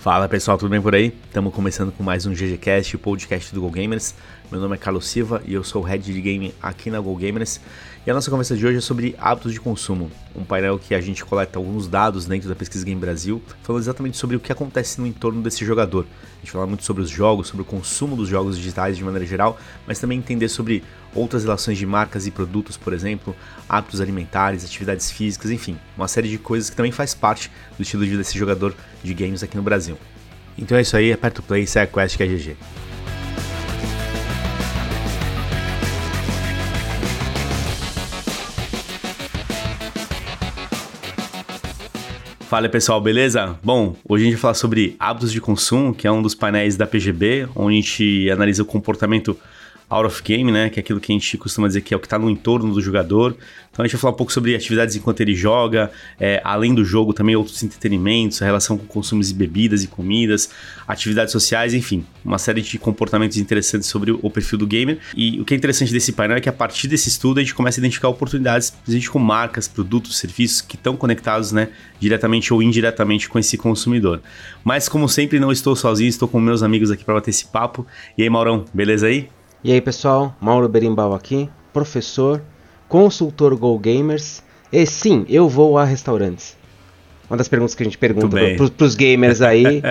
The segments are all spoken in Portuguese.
Fala pessoal, tudo bem por aí? Estamos começando com mais um GGCast, o podcast do Go Gamers. Meu nome é Carlos Silva e eu sou o Head de Game aqui na Go Gamers. E a nossa conversa de hoje é sobre hábitos de consumo, um painel que a gente coleta alguns dados dentro da Pesquisa Game Brasil, falando exatamente sobre o que acontece no entorno desse jogador. A gente fala muito sobre os jogos, sobre o consumo dos jogos digitais de maneira geral, mas também entender sobre outras relações de marcas e produtos, por exemplo, hábitos alimentares, atividades físicas, enfim, uma série de coisas que também faz parte do estilo de vida desse jogador de games aqui no Brasil. Então é isso aí, aperta o play segue a quest que é GG. Fala pessoal, beleza? Bom, hoje a gente vai falar sobre hábitos de consumo, que é um dos painéis da PGB, onde a gente analisa o comportamento out of game, né? Que é aquilo que a gente costuma dizer que é o que está no entorno do jogador. Então a gente vai falar um pouco sobre atividades enquanto ele joga, é, além do jogo também outros entretenimentos, a relação com consumos de bebidas e comidas, atividades sociais, enfim, uma série de comportamentos interessantes sobre o perfil do gamer. E o que é interessante desse painel é que a partir desse estudo a gente começa a identificar oportunidades, principalmente com marcas, produtos, serviços que estão conectados, né, diretamente ou indiretamente com esse consumidor. Mas como sempre não estou sozinho, estou com meus amigos aqui para bater esse papo. E aí, Maurão, beleza aí? E aí pessoal, Mauro Berimbau aqui, professor, consultor Go Gamers. E sim, eu vou a restaurantes. Uma das perguntas que a gente pergunta para os gamers aí.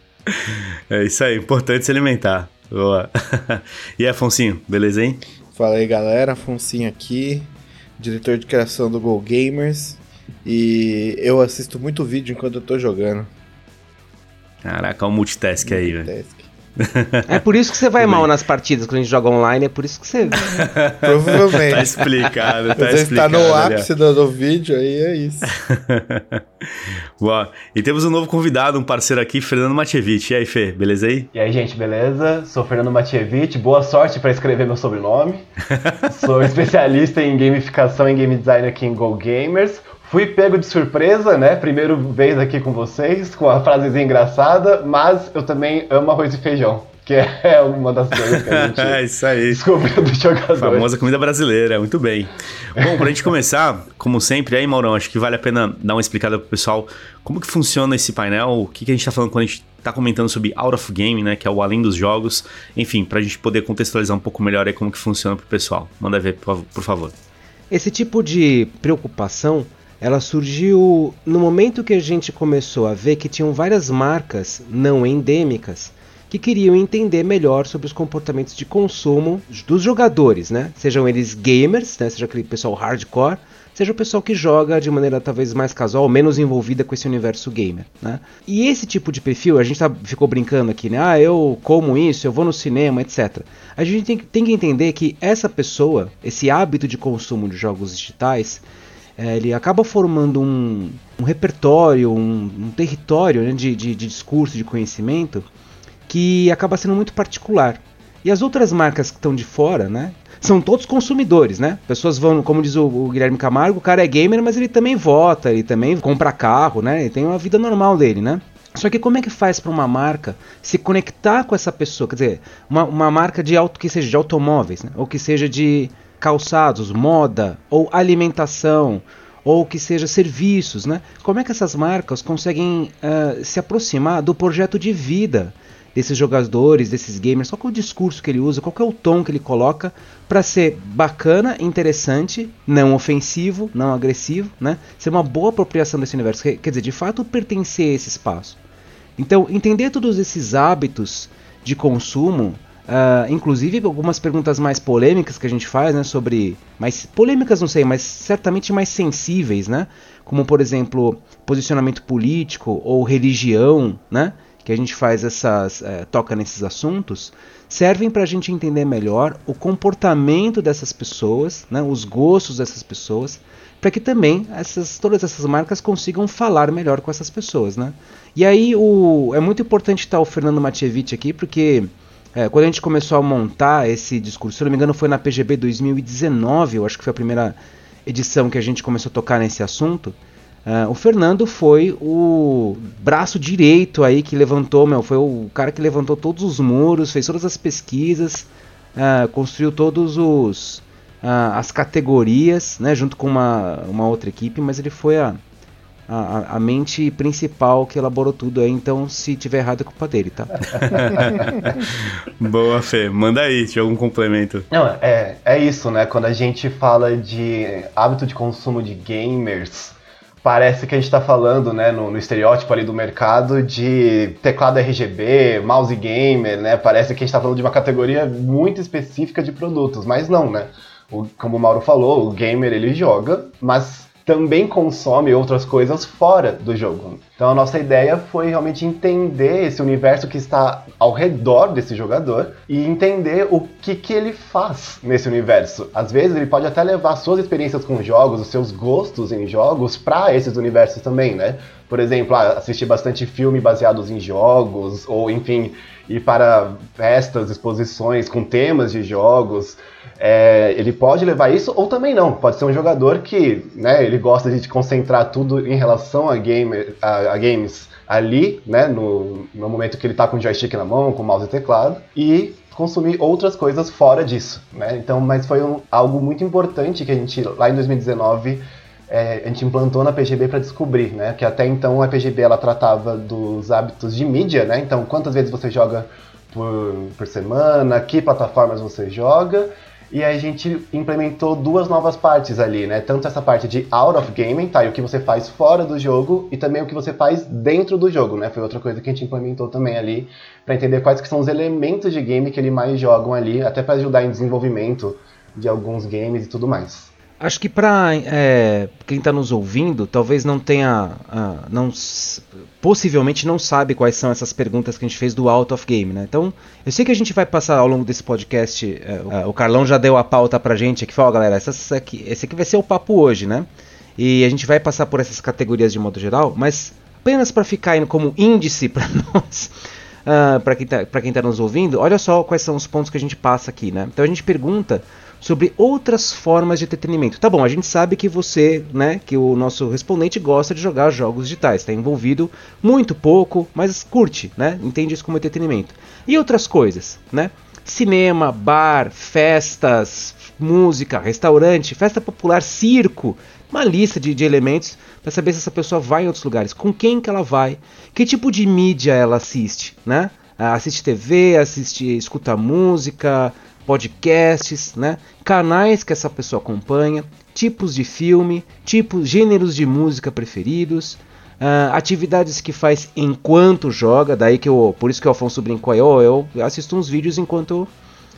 é isso aí, importante se alimentar. Boa. e aí, Afonsinho, beleza, hein? Fala aí galera, Afonsinho aqui, diretor de criação do Go Gamers. E eu assisto muito vídeo enquanto eu tô jogando. Caraca, o multitask, multitask. aí, velho. É por isso que você vai mal nas partidas quando a gente joga online, é por isso que você. Provavelmente. tá explicado, tá você explicado. Você tá no ápice do, do, vídeo, aí é isso. Boa. E temos um novo convidado, um parceiro aqui, Fernando Matievich. E aí, Fê, beleza aí? E aí, gente, beleza? Sou Fernando Matievich, boa sorte para escrever meu sobrenome. Sou especialista em gamificação e game design aqui em Go Gamers. Fui pego de surpresa, né? Primeiro vez aqui com vocês, com a frasezinha engraçada, mas eu também amo arroz e feijão, que é uma das coisas que a gente é isso aí. descobriu do jogador. Famosa comida brasileira, muito bem. Bom, pra gente começar, como sempre, aí, Maurão, acho que vale a pena dar uma explicada pro pessoal como que funciona esse painel, o que, que a gente tá falando quando a gente tá comentando sobre Out of Game, né, que é o além dos jogos, enfim, pra gente poder contextualizar um pouco melhor aí como que funciona pro pessoal. Manda ver, por favor. Esse tipo de preocupação ela surgiu no momento que a gente começou a ver que tinham várias marcas não endêmicas que queriam entender melhor sobre os comportamentos de consumo dos jogadores, né? Sejam eles gamers, né? seja aquele pessoal hardcore, seja o pessoal que joga de maneira talvez mais casual, menos envolvida com esse universo gamer, né? E esse tipo de perfil, a gente tá, ficou brincando aqui, né? Ah, eu como isso, eu vou no cinema, etc. A gente tem, tem que entender que essa pessoa, esse hábito de consumo de jogos digitais, é, ele acaba formando um, um repertório, um, um território né, de, de, de discurso, de conhecimento, que acaba sendo muito particular. E as outras marcas que estão de fora, né? São todos consumidores, né? Pessoas vão, como diz o, o, Guilherme Camargo, o cara é gamer, mas ele também vota, ele também compra carro, né? Ele tem uma vida normal dele, né? Só que como é que faz para uma marca se conectar com essa pessoa? Quer dizer, uma, uma marca de auto que seja de automóveis, né? ou que seja de calçados, moda ou alimentação ou que seja serviços, né? Como é que essas marcas conseguem uh, se aproximar do projeto de vida desses jogadores, desses gamers? Qual é o discurso que ele usa? Qual é o tom que ele coloca para ser bacana, interessante, não ofensivo, não agressivo, né? Ser uma boa apropriação desse universo, quer dizer, de fato pertencer a esse espaço. Então, entender todos esses hábitos de consumo Uh, inclusive algumas perguntas mais polêmicas que a gente faz, né, sobre mais polêmicas não sei, mas certamente mais sensíveis, né, como por exemplo posicionamento político ou religião, né, que a gente faz essas uh, toca nesses assuntos, servem para a gente entender melhor o comportamento dessas pessoas, né, os gostos dessas pessoas, para que também essas, todas essas marcas consigam falar melhor com essas pessoas, né. E aí o, é muito importante estar o Fernando Matievich aqui porque é, quando a gente começou a montar esse discurso, se não me engano foi na PGB 2019, eu acho que foi a primeira edição que a gente começou a tocar nesse assunto. Uh, o Fernando foi o braço direito aí que levantou, meu, foi o cara que levantou todos os muros, fez todas as pesquisas, uh, construiu todos os uh, as categorias, né, junto com uma, uma outra equipe, mas ele foi a, a, a, mente principal que elaborou tudo aí, então se tiver errado é culpa dele, tá? Boa, Fê. Manda aí, tinha algum complemento. Não, é, é isso, né? Quando a gente fala de hábito de consumo de gamers, parece que a gente está falando, né, no, no, estereótipo ali do mercado de teclado RGB, mouse gamer, né? Parece que a gente está falando de uma categoria muito específica de produtos, mas não, né? O, como o Mauro falou, o gamer ele joga, mas também consome outras coisas fora do jogo. Então a nossa ideia foi realmente entender esse universo que está ao redor desse jogador e entender o que, que ele faz nesse universo. Às vezes ele pode até levar suas experiências com jogos, os seus gostos em jogos para esses universos também, né? Por exemplo, ah, assistir bastante filme baseados em jogos, ou enfim, ir para festas, exposições com temas de jogos é, ele pode levar isso ou também não. Pode ser um jogador que, né, ele gosta de concentrar tudo em relação a, game, a, a games ali, né, no, no momento que ele está com o joystick na mão, com o mouse e teclado, e consumir outras coisas fora disso, né? Então, mas foi um, algo muito importante que a gente lá em 2019 é, a gente implantou na PGB para descobrir, né? Que até então a PGB ela tratava dos hábitos de mídia, né? Então, quantas vezes você joga por, por semana, que plataformas você joga e a gente implementou duas novas partes ali, né? Tanto essa parte de out of gaming, tá? E o que você faz fora do jogo e também o que você faz dentro do jogo, né? Foi outra coisa que a gente implementou também ali para entender quais que são os elementos de game que eles mais jogam ali, até para ajudar em desenvolvimento de alguns games e tudo mais. Acho que para é, quem está nos ouvindo, talvez não tenha, uh, não, possivelmente não sabe quais são essas perguntas que a gente fez do Out of Game, né? Então, eu sei que a gente vai passar ao longo desse podcast, uh, uh, o Carlão já deu a pauta pra gente aqui, falou, galera, essas aqui, esse aqui vai ser o papo hoje, né? E a gente vai passar por essas categorias de modo geral, mas apenas para ficar como índice para nós, uh, para quem está tá nos ouvindo, olha só quais são os pontos que a gente passa aqui, né? Então a gente pergunta sobre outras formas de entretenimento. Tá bom, a gente sabe que você, né, que o nosso respondente gosta de jogar jogos digitais, está envolvido muito pouco, mas curte, né? Entende isso como entretenimento. E outras coisas, né? Cinema, bar, festas, música, restaurante, festa popular, circo, uma lista de, de elementos para saber se essa pessoa vai em outros lugares, com quem que ela vai, que tipo de mídia ela assiste, né? Assiste TV, assiste, escuta música, podcasts, né? canais que essa pessoa acompanha, tipos de filme, tipos, gêneros de música preferidos, uh, atividades que faz enquanto joga, daí que eu, por isso que o Afonso brincou aí, oh, eu assisto uns vídeos enquanto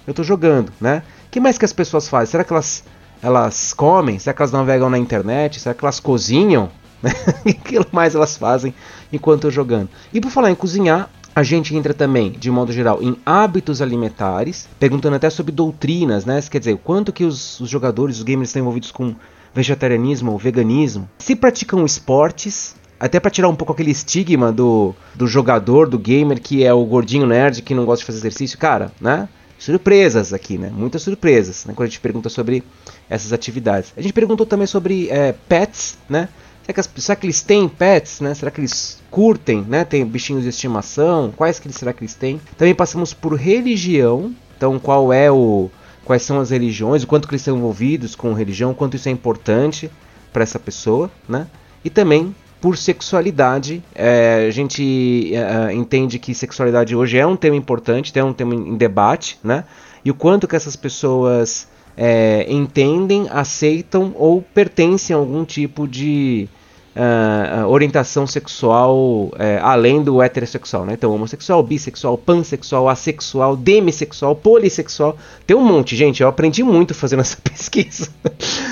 eu estou jogando, né? que mais que as pessoas fazem? Será que elas, elas comem? Será que elas navegam na internet? Será que elas cozinham? o que mais elas fazem enquanto eu jogando? E por falar em cozinhar, a gente entra também, de modo geral, em hábitos alimentares, perguntando até sobre doutrinas, né? Quer dizer, o quanto que os, os jogadores, os gamers estão envolvidos com vegetarianismo ou veganismo. Se praticam esportes, até para tirar um pouco aquele estigma do, do jogador, do gamer, que é o gordinho nerd que não gosta de fazer exercício. Cara, né? Surpresas aqui, né? Muitas surpresas, né? Quando a gente pergunta sobre essas atividades. A gente perguntou também sobre é, pets, né? Será que, as, será que eles têm pets, né? Será que eles curtem, né? Tem bichinhos de estimação? Quais que será que eles têm? Também passamos por religião. Então, qual é o quais são as religiões, o quanto que eles estão envolvidos com religião, o quanto isso é importante para essa pessoa, né? E também por sexualidade, é, a gente é, entende que sexualidade hoje é um tema importante, é um tema em debate, né? E o quanto que essas pessoas é, entendem, aceitam ou pertencem a algum tipo de uh, orientação sexual uh, além do heterossexual, né? Então, homossexual, bissexual, pansexual, assexual, demissexual, polissexual. Tem um monte, gente. Eu aprendi muito fazendo essa pesquisa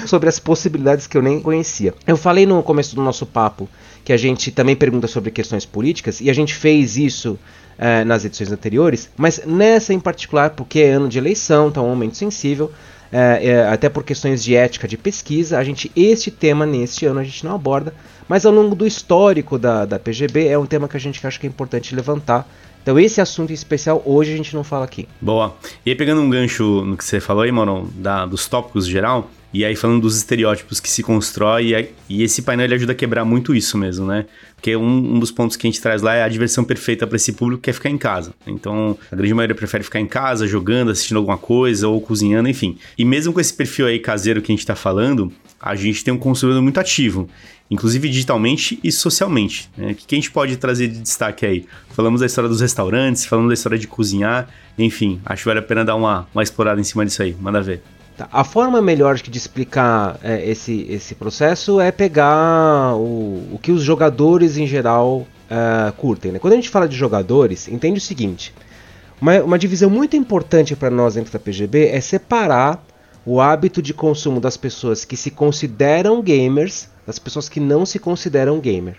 sobre as possibilidades que eu nem conhecia. Eu falei no começo do nosso papo que a gente também pergunta sobre questões políticas e a gente fez isso nas edições anteriores, mas nessa em particular, porque é ano de eleição, então é um momento sensível é, é, até por questões de ética de pesquisa, a gente este tema neste ano a gente não aborda, mas ao longo do histórico da, da PGB é um tema que a gente acha que é importante levantar. Então esse assunto em especial hoje a gente não fala aqui. Boa. E aí pegando um gancho no que você falou aí, mano, da, dos tópicos geral, E aí falando dos estereótipos que se constrói, e esse painel ele ajuda a quebrar muito isso mesmo, né? Porque um, um dos pontos que a gente traz lá é a diversão perfeita para esse público que é ficar em casa. Então, a grande maioria prefere ficar em casa, jogando, assistindo alguma coisa, ou cozinhando, enfim. E mesmo com esse perfil aí caseiro que a gente tá falando, a gente tem um consumidor muito ativo inclusive digitalmente e socialmente. Né? O que a gente pode trazer de destaque aí? Falamos da história dos restaurantes, falamos da história de cozinhar, enfim, acho que vale a pena dar uma, uma explorada em cima disso aí. Manda ver. Tá. A forma melhor de explicar é, esse, esse processo é pegar o, o que os jogadores em geral uh, curtem. Né? Quando a gente fala de jogadores, entende o seguinte: uma, uma divisão muito importante para nós dentro da PGB é separar o hábito de consumo das pessoas que se consideram gamers das pessoas que não se consideram gamer.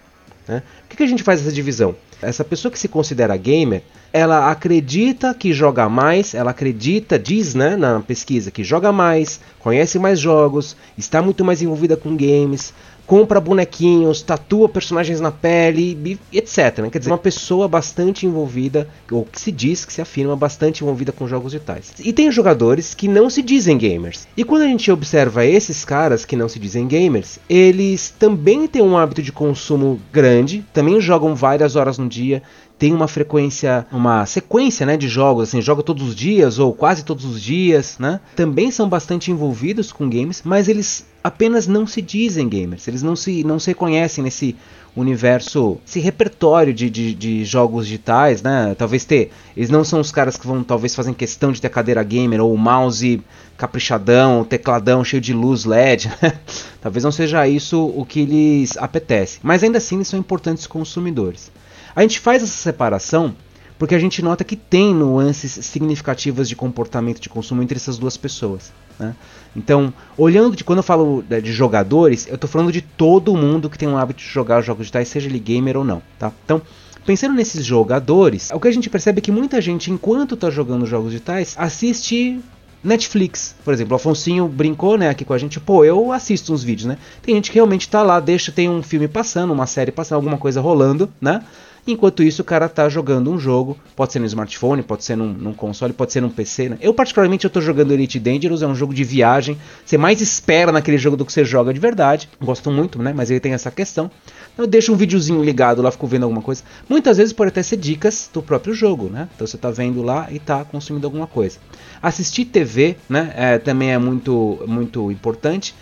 Né? Por que, que a gente faz essa divisão? Essa pessoa que se considera gamer, ela acredita que joga mais, ela acredita, diz né, na pesquisa, que joga mais, conhece mais jogos, está muito mais envolvida com games, compra bonequinhos, tatua personagens na pele, etc. Né? Quer dizer, uma pessoa bastante envolvida, ou que se diz, que se afirma bastante envolvida com jogos digitais. E tem jogadores que não se dizem gamers. E quando a gente observa esses caras que não se dizem gamers, eles também têm um hábito de consumo grande, também jogam várias horas no dia, tem uma frequência, uma sequência, né, de jogos, assim, joga todos os dias ou quase todos os dias, né? Também são bastante envolvidos com games, mas eles apenas não se dizem gamers, eles não se, não se reconhecem nesse universo, esse repertório de, de, de, jogos digitais, né? Talvez ter. Eles não são os caras que vão, talvez, fazem questão de ter cadeira gamer ou mouse caprichadão, tecladão cheio de luz LED. talvez não seja isso o que lhes apetece. Mas ainda assim, eles são importantes consumidores. A gente faz essa separação porque a gente nota que tem nuances significativas de comportamento de consumo entre essas duas pessoas. Né? Então, olhando de quando eu falo né, de jogadores, eu estou falando de todo mundo que tem um hábito de jogar jogos digitais, seja ele gamer ou não. Tá? Então, pensando nesses jogadores, o que a gente percebe é que muita gente, enquanto está jogando jogos digitais, assiste Netflix, por exemplo, o Afonsinho brincou, né, aqui com a gente, pô, eu assisto uns vídeos, né? Tem gente que realmente tá lá, deixa, tem um filme passando, uma série passando, alguma coisa rolando, né? Enquanto isso, o cara tá jogando um jogo, pode ser no smartphone, pode ser num, num console, pode ser num PC. Né? Eu, particularmente, eu tô jogando Elite Dangerous, é um jogo de viagem. Você mais espera naquele jogo do que você joga de verdade. Gosto muito, né? Mas ele tem essa questão. Então, eu deixo um videozinho ligado lá, fico vendo alguma coisa. Muitas vezes pode até ser dicas do próprio jogo, né? Então você tá vendo lá e tá consumindo alguma coisa. Assistir TV, né? É, também é muito, muito importante.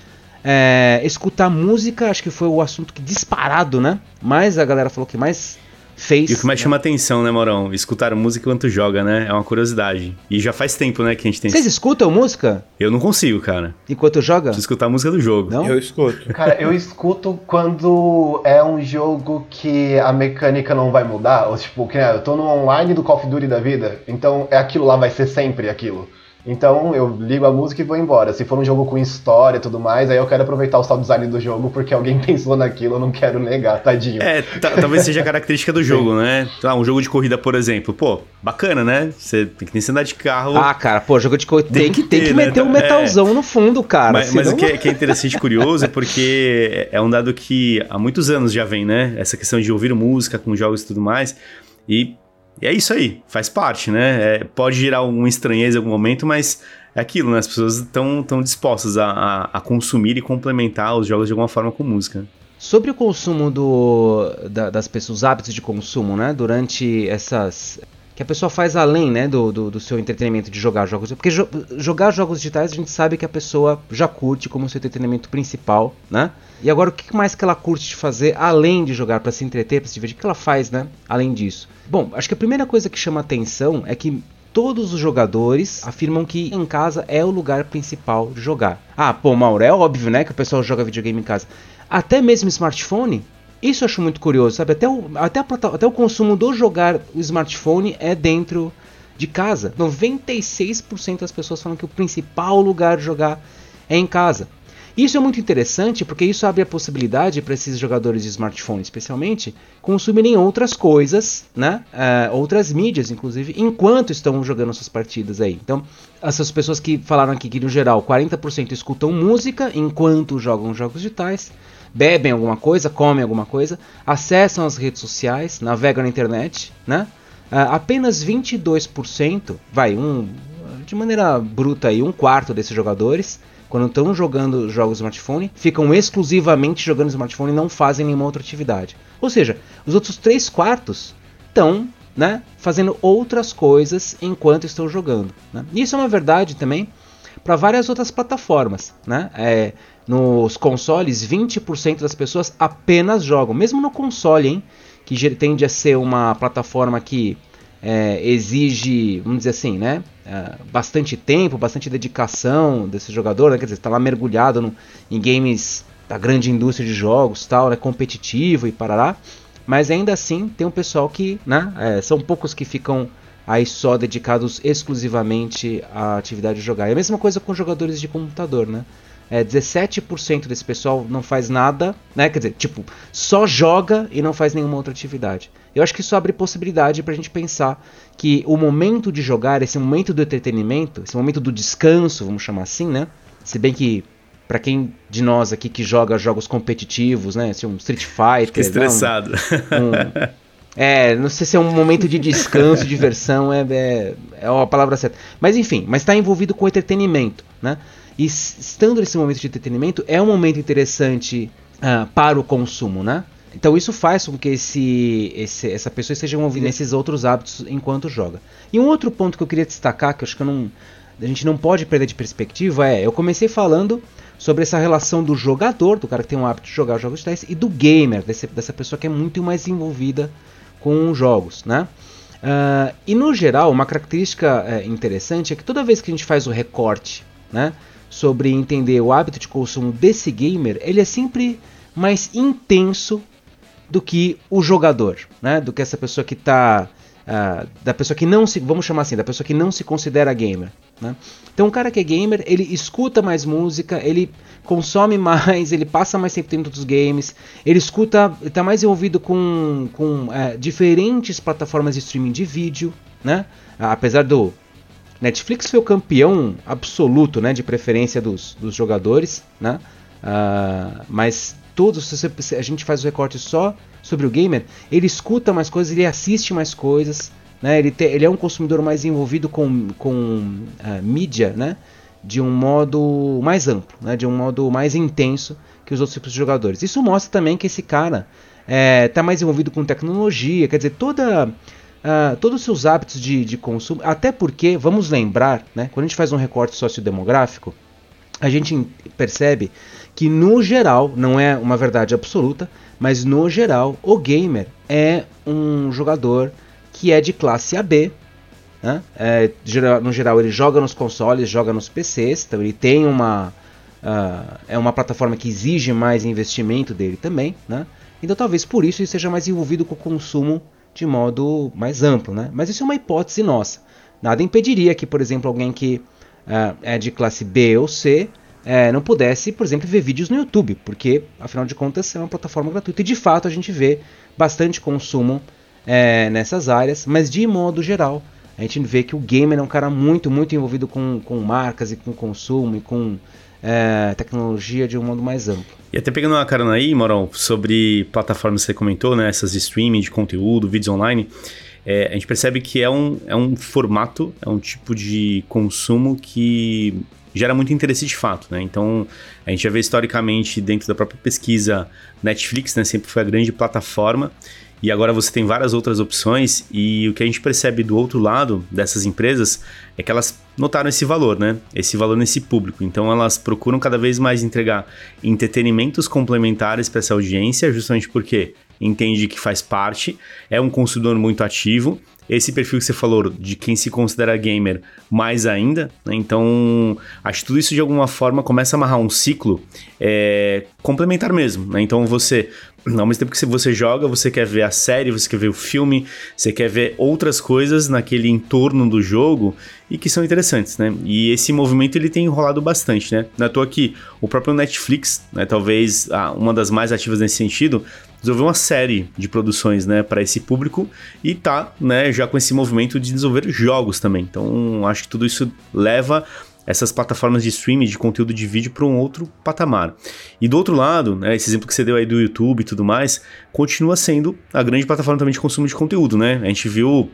É, escutar música, acho que foi o assunto que disparado, né? Mas a galera falou que mais fez. E o que mais né? chama atenção, né, Morão? Escutar música enquanto joga, né? É uma curiosidade. E já faz tempo, né, que a gente tem. Vocês escutam música? Eu não consigo, cara. Enquanto joga? Preciso escutar a música do jogo. Não? Eu escuto. Cara, eu escuto quando é um jogo que a mecânica não vai mudar. Ou tipo, que, né, eu tô no online do Call of Duty da vida, então é aquilo lá, vai ser sempre aquilo. Então eu ligo a música e vou embora. Se for um jogo com história e tudo mais, aí eu quero aproveitar o sound design do jogo porque alguém pensou naquilo, eu não quero negar, tadinho. É, talvez seja a característica do jogo, né? Ah, um jogo de corrida, por exemplo. Pô, bacana, né? Você tem que andar de carro. Ah, cara, pô, jogo de corrida tem, que, tem que né? meter um metalzão é. no fundo, cara. Mas, senão... mas o que é, que é interessante e curioso é porque é um dado que há muitos anos já vem, né? Essa questão de ouvir música com jogos e tudo mais. E e é isso aí, faz parte, né? É, pode gerar alguma estranheza em algum momento, mas é aquilo, né? As pessoas estão tão dispostas a, a, a, consumir e complementar os jogos de alguma forma com música. Sobre o consumo do, da, das pessoas, os hábitos de consumo, né? Durante essas. Que a pessoa faz além né, do, do, do seu entretenimento de jogar jogos. Porque jo jogar jogos digitais a gente sabe que a pessoa já curte como seu entretenimento principal, né? E agora o que mais que ela curte de fazer além de jogar para se entreter, para se divertir? O que ela faz, né? Além disso. Bom, acho que a primeira coisa que chama atenção é que todos os jogadores afirmam que em casa é o lugar principal de jogar. Ah, pô, Mauro, é óbvio, né, que o pessoal joga videogame em casa. Até mesmo smartphone, isso eu acho muito curioso, sabe? Até o, até, a, até o consumo do jogar o smartphone é dentro de casa. 96% das pessoas falam que o principal lugar de jogar é em casa. Isso é muito interessante porque isso abre a possibilidade para esses jogadores de smartphone, especialmente, consumirem outras coisas, né? Uh, outras mídias, inclusive, enquanto estão jogando suas partidas aí. Então, essas pessoas que falaram aqui que, no geral, 40% escutam música enquanto jogam jogos digitais, bebem alguma coisa, comem alguma coisa, acessam as redes sociais, navegam na internet, né? Uh, apenas 22%, vai, um, de maneira bruta aí, um quarto desses jogadores quando estão jogando jogos smartphone, ficam exclusivamente jogando smartphone e não fazem nenhuma outra atividade. Ou seja, os outros 3 quartos estão né, fazendo outras coisas enquanto estão jogando. Né? Isso é uma verdade também para várias outras plataformas. Né? É, nos consoles, 20% das pessoas apenas jogam, mesmo no console, hein, que tende a ser uma plataforma que é, exige, vamos dizer assim, né, é, bastante tempo, bastante dedicação desse jogador, né, quer dizer, está lá mergulhado no, em games da grande indústria de jogos, tal, né, competitivo e parará. Mas ainda assim tem um pessoal que, né, é, são poucos que ficam aí só dedicados exclusivamente à atividade de jogar. É a mesma coisa com jogadores de computador, né? É, 17% desse pessoal não faz nada, né? Quer dizer, tipo, só joga e não faz nenhuma outra atividade. Eu acho que isso abre possibilidade para a gente pensar que o momento de jogar, esse momento do entretenimento, esse momento do descanso, vamos chamar assim, né? Se bem que para quem de nós aqui que joga jogos competitivos, né? Assim, um Street Fighter. Fica estressado. Um, um, é, não sei se é um momento de descanso, diversão, é, é, é a palavra certa. Mas enfim, mas está envolvido com entretenimento, né? E estando nesse momento de entretenimento, é um momento interessante uh, para o consumo, né? Então isso faz com que esse, esse, essa pessoa esteja envolvida nesses outros hábitos enquanto joga. E um outro ponto que eu queria destacar, que eu acho que eu não, a gente não pode perder de perspectiva, é: eu comecei falando sobre essa relação do jogador, do cara que tem o hábito de jogar jogos digitais, e do gamer, desse, dessa pessoa que é muito mais envolvida com jogos, né? Uh, e no geral, uma característica é, interessante é que toda vez que a gente faz o recorte, né? Sobre entender o hábito de consumo desse gamer, ele é sempre mais intenso do que o jogador, né? Do que essa pessoa que está uh, da pessoa que não se, vamos chamar assim, da pessoa que não se considera gamer, né? Então, um cara que é gamer, ele escuta mais música, ele consome mais, ele passa mais tempo dentro dos games, ele escuta, está mais envolvido com, com uh, diferentes plataformas de streaming de vídeo, né? Apesar do Netflix foi o campeão absoluto, né, de preferência dos, dos jogadores, né? Uh, mas todos, se, se a gente faz o recorte só sobre o gamer, ele escuta mais coisas, ele assiste mais coisas, né? Ele, te, ele é um consumidor mais envolvido com, com uh, mídia, né? De um modo mais amplo, né? De um modo mais intenso que os outros tipos de jogadores. Isso mostra também que esse cara está é, tá mais envolvido com tecnologia, quer dizer, toda uh, todos os seus hábitos de, de consumo, até porque, vamos lembrar, né, quando a gente faz um recorte sociodemográfico, a gente percebe que no geral, não é uma verdade absoluta, mas no geral, o gamer é um jogador que é de classe AB. Né? É, no geral, ele joga nos consoles, joga nos PCs, então ele tem uma. Uh, é uma plataforma que exige mais investimento dele também. Né? Então, talvez por isso ele seja mais envolvido com o consumo de modo mais amplo, né? Mas isso é uma hipótese nossa. Nada impediria que, por exemplo, alguém que uh, é de classe B ou C uh, não pudesse, por exemplo, ver vídeos no YouTube, porque, afinal de contas, é uma plataforma gratuita. E, de fato, a gente vê bastante consumo uh, nessas áreas, mas, de modo geral, a gente vê que o gamer é um cara muito, muito envolvido com, com marcas e com consumo e com é, tecnologia de um modo mais amplo. E até pegando uma carona aí, Morão, sobre plataformas que você comentou, né? Essas de streaming, de conteúdo, vídeos online. É, a gente percebe que é um, é um formato, é um tipo de consumo que gera muito interesse de fato, né? Então, a gente já vê historicamente dentro da própria pesquisa Netflix, né? Sempre foi a grande plataforma e agora você tem várias outras opções e o que a gente percebe do outro lado dessas empresas é que elas notaram esse valor, né? Esse valor nesse público. Então elas procuram cada vez mais entregar entretenimentos complementares para essa audiência, justamente porque entende que faz parte, é um consumidor muito ativo. Esse perfil que você falou de quem se considera gamer, mais ainda. Né? Então, acho que tudo isso de alguma forma começa a amarrar um ciclo é, complementar mesmo. Né? Então, você ao mesmo tempo que você joga, você quer ver a série, você quer ver o filme, você quer ver outras coisas naquele entorno do jogo e que são interessantes, né? E esse movimento ele tem enrolado bastante, né? Não é toa que o próprio Netflix, né, talvez uma das mais ativas nesse sentido, desenvolveu uma série de produções, né, para esse público e tá, né, já com esse movimento de desenvolver jogos também. Então, acho que tudo isso leva essas plataformas de streaming de conteúdo de vídeo para um outro patamar. E do outro lado, né, esse exemplo que você deu aí do YouTube e tudo mais, continua sendo a grande plataforma também de consumo de conteúdo, né? A gente viu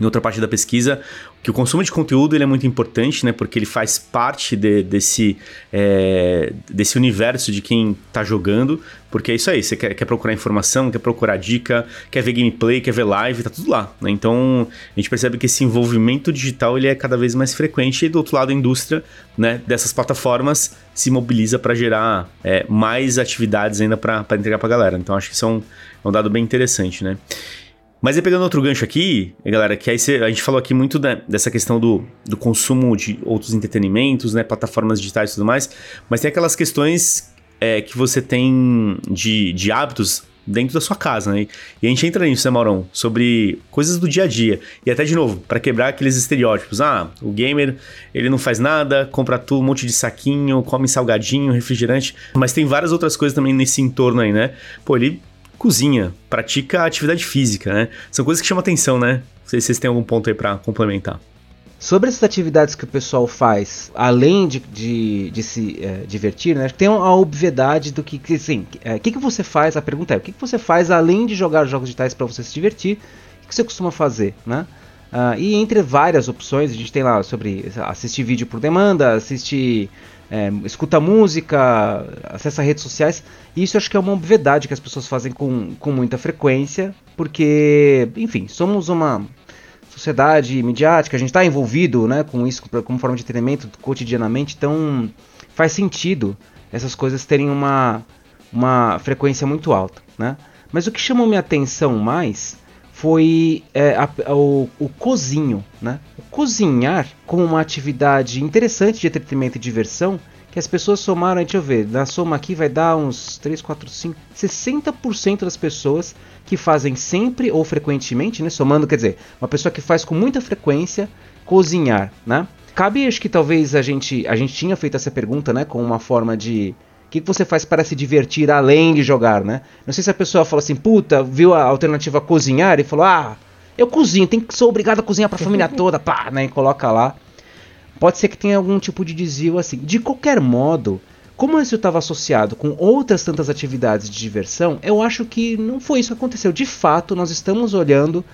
em outra parte da pesquisa, que o consumo de conteúdo ele é muito importante, né? Porque ele faz parte de, desse, é, desse universo de quem tá jogando. Porque é isso aí, você quer, quer, procurar informação, quer procurar dica, quer ver gameplay, quer ver live, tá tudo lá, né? Então a gente percebe que esse envolvimento digital ele é cada vez mais frequente e do outro lado a indústria, né, dessas plataformas se mobiliza para gerar é, mais atividades ainda para entregar pra galera. Então acho que isso é um, é um dado bem interessante, né? Mas aí pegando outro gancho aqui, galera, que aí cê, a gente falou aqui muito né, dessa questão do, do consumo de outros entretenimentos, né, plataformas digitais e tudo mais, mas tem aquelas questões é, que você tem de, de hábitos dentro da sua casa, né? E a gente entra nisso, né, Maurão? Sobre coisas do dia a dia. E até, de novo, para quebrar aqueles estereótipos. Ah, o gamer, ele não faz nada, compra tudo, um monte de saquinho, come salgadinho, refrigerante. Mas tem várias outras coisas também nesse entorno aí, né? Pô, ele cozinha, pratica atividade física, né? São coisas que chamam atenção, né? Não sei se vocês têm algum ponto aí para complementar. Sobre essas atividades que o pessoal faz, além de, de, de se é, divertir, né? Tem a obviedade do que, assim, o é, que, que você faz? A pergunta é, o que, que você faz além de jogar jogos digitais para você se divertir? O que você costuma fazer, né? Uh, e entre várias opções, a gente tem lá sobre assistir vídeo por demanda, assistir é, escuta música, acessa redes sociais. Isso acho que é uma obviedade que as pessoas fazem com, com muita frequência, porque, enfim, somos uma sociedade midiática, a gente está envolvido né, com isso como forma de treinamento cotidianamente, então faz sentido essas coisas terem uma, uma frequência muito alta. Né? Mas o que chamou minha atenção mais foi é, a, a, o, o, cozinho, né? O cozinhar como uma atividade interessante de entretenimento e diversão que as pessoas somaram, deixa eu ver, na soma aqui vai dar uns 3, 4, 5, 60% das pessoas que fazem sempre ou frequentemente, né? Somando, quer dizer, uma pessoa que faz com muita frequência cozinhar, né? Cabe, acho que talvez a gente, a gente tinha feito essa pergunta, né? Com uma forma de que, que você faz para se divertir além de jogar, né? Não sei se a pessoa fala assim, puta, viu a alternativa cozinhar e falou, ah, eu cozinho, tem que sou obrigado a cozinhar para a família toda, pá, né? E coloca lá. Pode ser que tenha algum tipo de desvio assim. De qualquer modo, como isso estava associado com outras tantas atividades de diversão, eu acho que não foi isso que aconteceu. De fato, nós estamos olhando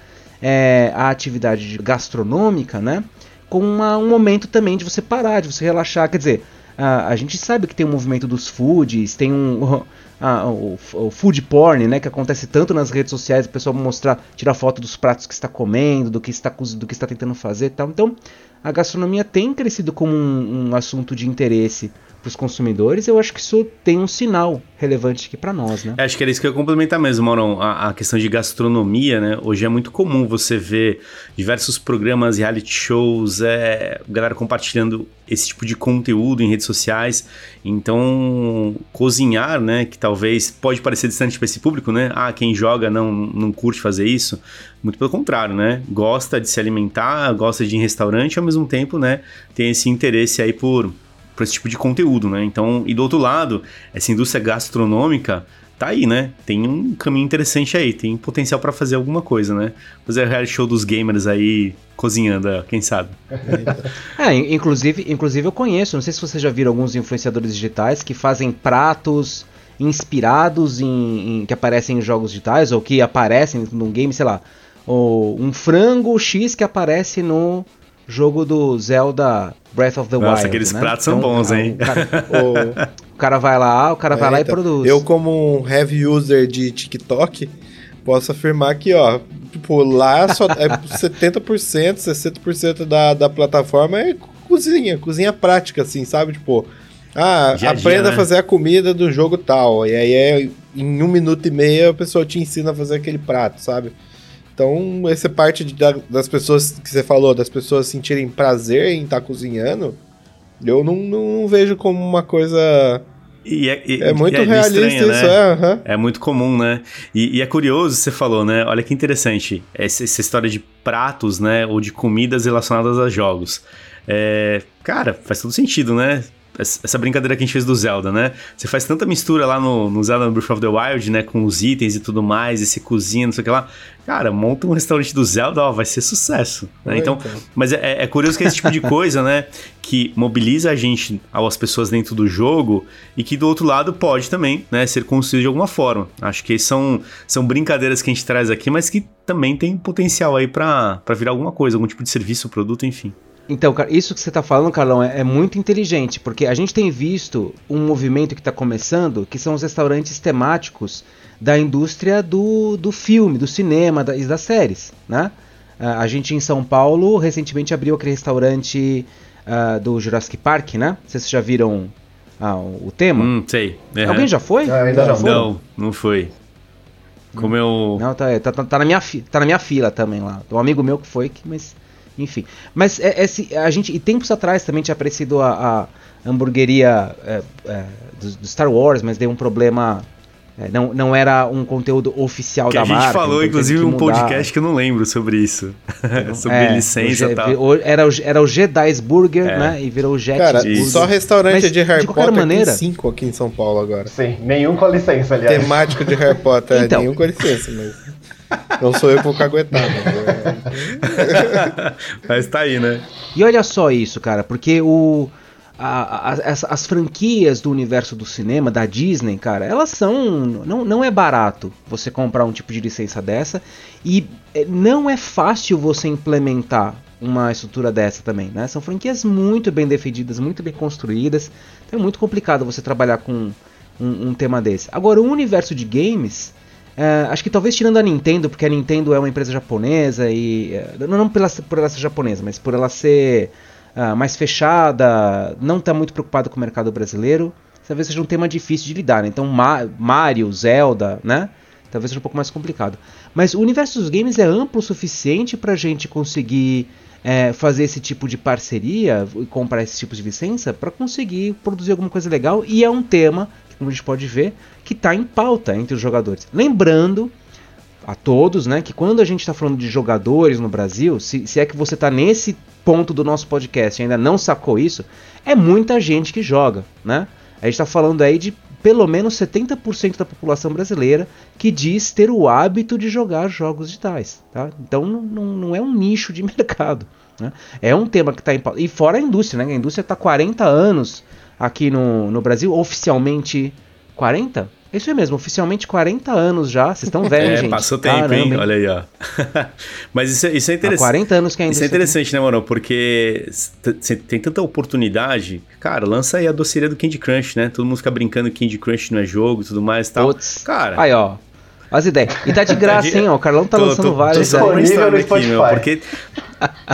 é, a atividade gastronômica, né? Com uma, um momento também de você parar, de você relaxar. Quer dizer, a, a gente sabe que tem o um movimento dos foods, tem um, a, o, o, food porn, né, que acontece tanto nas redes sociais, o pessoal mostrar, tirar foto dos pratos que está comendo, do que está do que está tentando fazer, tal. Então, a gastronomia tem crescido como um, um assunto de interesse para os consumidores, eu acho que isso tem um sinal relevante aqui para nós, né? É, acho que era isso que eu ia complementar mesmo, Maurão. A, a, questão de gastronomia, né? Hoje é muito comum você ver diversos programas, reality shows, é, galera compartilhando esse tipo de conteúdo em redes sociais. Então, cozinhar, né? Que talvez pode parecer distante para esse público, né? Ah, quem joga não, não curte fazer isso. Muito pelo contrário, né? Gosta de se alimentar, gosta de ir em restaurante, ao mesmo tempo, né? Tem esse interesse aí por para esse tipo de conteúdo, né? Então, e do outro lado, essa indústria gastronômica tá aí, né? Tem um caminho interessante aí, tem potencial para fazer alguma coisa, né? Fazer reality show dos gamers aí cozinhando, quem sabe. é, inclusive, inclusive eu conheço, não sei se vocês já viram alguns influenciadores digitais que fazem pratos inspirados em, em que aparecem em jogos digitais ou que aparecem num game, sei lá, ou um frango X que aparece no jogo do Zelda Breath of the Nossa, Wild. Nossa, aqueles né? pratos então, são bons, hein? O cara, o, o cara, vai lá, o cara é, vai lá então, e produz. Eu, como um heavy user de TikTok, posso afirmar que, ó, tipo, lá só é 70%, 60% da, da plataforma é cozinha, cozinha prática, assim, sabe? Tipo, ah, dia aprenda dia, né? a fazer a comida do jogo tal. E aí é em um minuto e meio a pessoa te ensina a fazer aquele prato, sabe? Então, essa parte de, das pessoas que você falou, das pessoas sentirem prazer em estar tá cozinhando, eu não, não, vejo como uma coisa. E é, e, é muito é realista estranha, isso, né? é. Uhum. É muito comum, né? E, e, é curioso, você falou, né? Olha que interessante, essa, essa, história de pratos, né? Ou de comidas relacionadas a jogos. É, cara, faz todo sentido, né? Essa brincadeira que a gente fez do Zelda, né? Você faz tanta mistura lá no, no Zelda Breath of the Wild, né? Com os itens e tudo mais, e se cozinha, não sei o que lá. Cara, monta um restaurante do Zelda, ó, vai ser sucesso. Né? Então, então, mas é, é, curioso que esse tipo de coisa, né? Que mobiliza a gente, as pessoas dentro do jogo, e que do outro lado pode também, né? Ser construído de alguma forma. Acho que são, são brincadeiras que a gente traz aqui, mas que também tem potencial aí para virar alguma coisa, algum tipo de serviço, produto, enfim. Então, isso que você está falando, Carlão, é, é, muito inteligente, porque a gente tem visto um movimento que está começando, que são os restaurantes temáticos da indústria do, do filme, do cinema da, e das séries, né? A gente em São Paulo recentemente abriu aquele restaurante uh, do Jurassic Park, né? Vocês já viram ah, o tema? Hum, sei. Uhum. Alguém já foi? Ah, ainda já não. Não, não foi. Como eu. Não, tá, tá, tá, na minha, tá na minha fila também lá. Um amigo meu que foi, mas enfim. Mas é, é, a gente, e tempos atrás também tinha aparecido a, a hamburgueria é, é, do, do, Star Wars, mas deu um problema. É, não, não era um conteúdo oficial que da marca. A gente falou, inclusive, um podcast que eu não lembro sobre isso. sobre é, licença e tal. Era o, era o Jedi's Burger, né? E virou o Jet Cara, Burger. só restaurante mas, de Harry de Potter maneira, tem cinco aqui em São Paulo agora. Sim, nenhum com licença, aliás. Temático de Harry Potter, então, nenhum com licença, mas... Não sou eu que vou caguetar, né? Mas tá aí, né? E olha só isso, cara, porque o. A, a, as, as, franquias do universo do cinema, da Disney, cara, elas são. Não, não é barato você comprar um tipo de licença dessa. E é, não é fácil você implementar uma estrutura dessa também, né? São franquias muito bem defendidas, muito bem construídas. Então é muito complicado você trabalhar com um, um tema desse. Agora, o universo de games é, acho que talvez tirando a Nintendo, porque a Nintendo é uma empresa japonesa e. É, não, não pela, por ela ser japonesa, mas por ela ser uh, mais fechada, não está muito preocupada com o mercado brasileiro. Talvez seja um tema difícil de lidar. Né? Então, Ma Mario, Zelda, né? Talvez seja um pouco mais complicado. Mas o universo dos games é amplo o suficiente para a gente conseguir é, fazer esse tipo de parceria e comprar esse tipo de licença para conseguir produzir alguma coisa legal. E é um tema a gente pode ver, que está em pauta entre os jogadores. Lembrando a todos, né, que quando a gente está falando de jogadores no Brasil, se, se é que você está nesse ponto do nosso podcast e ainda não sacou isso, é muita gente que joga, né? A gente está falando aí de pelo menos 70% da população brasileira que diz ter o hábito de jogar jogos digitais. Tá? Então não, não, é um nicho de mercado. Né? É um tema que está em pauta. E fora a indústria, né? A indústria está 40 anos aqui no, no Brasil, oficialmente 40? É isso aí mesmo, oficialmente 40 anos já. Vocês estão velhos, é, gente. Passou tempo, Caramba, hein? Olha aí, ó. Mas isso, é, isso é interessante. Há 40 anos que ainda. Isso é interessante, né, mano? Porque tem tanta oportunidade. Cara, lança aí a doceria do Candy Crush, né? Todo mundo fica brincando que Candy Crush não é jogo e tudo mais e tal. Puts. Cara. Aí, ó. As ideias. E tá de graça, hein? Ó, o Carlão tá tô, lançando tô, vários. Tô só aqui, meu, porque...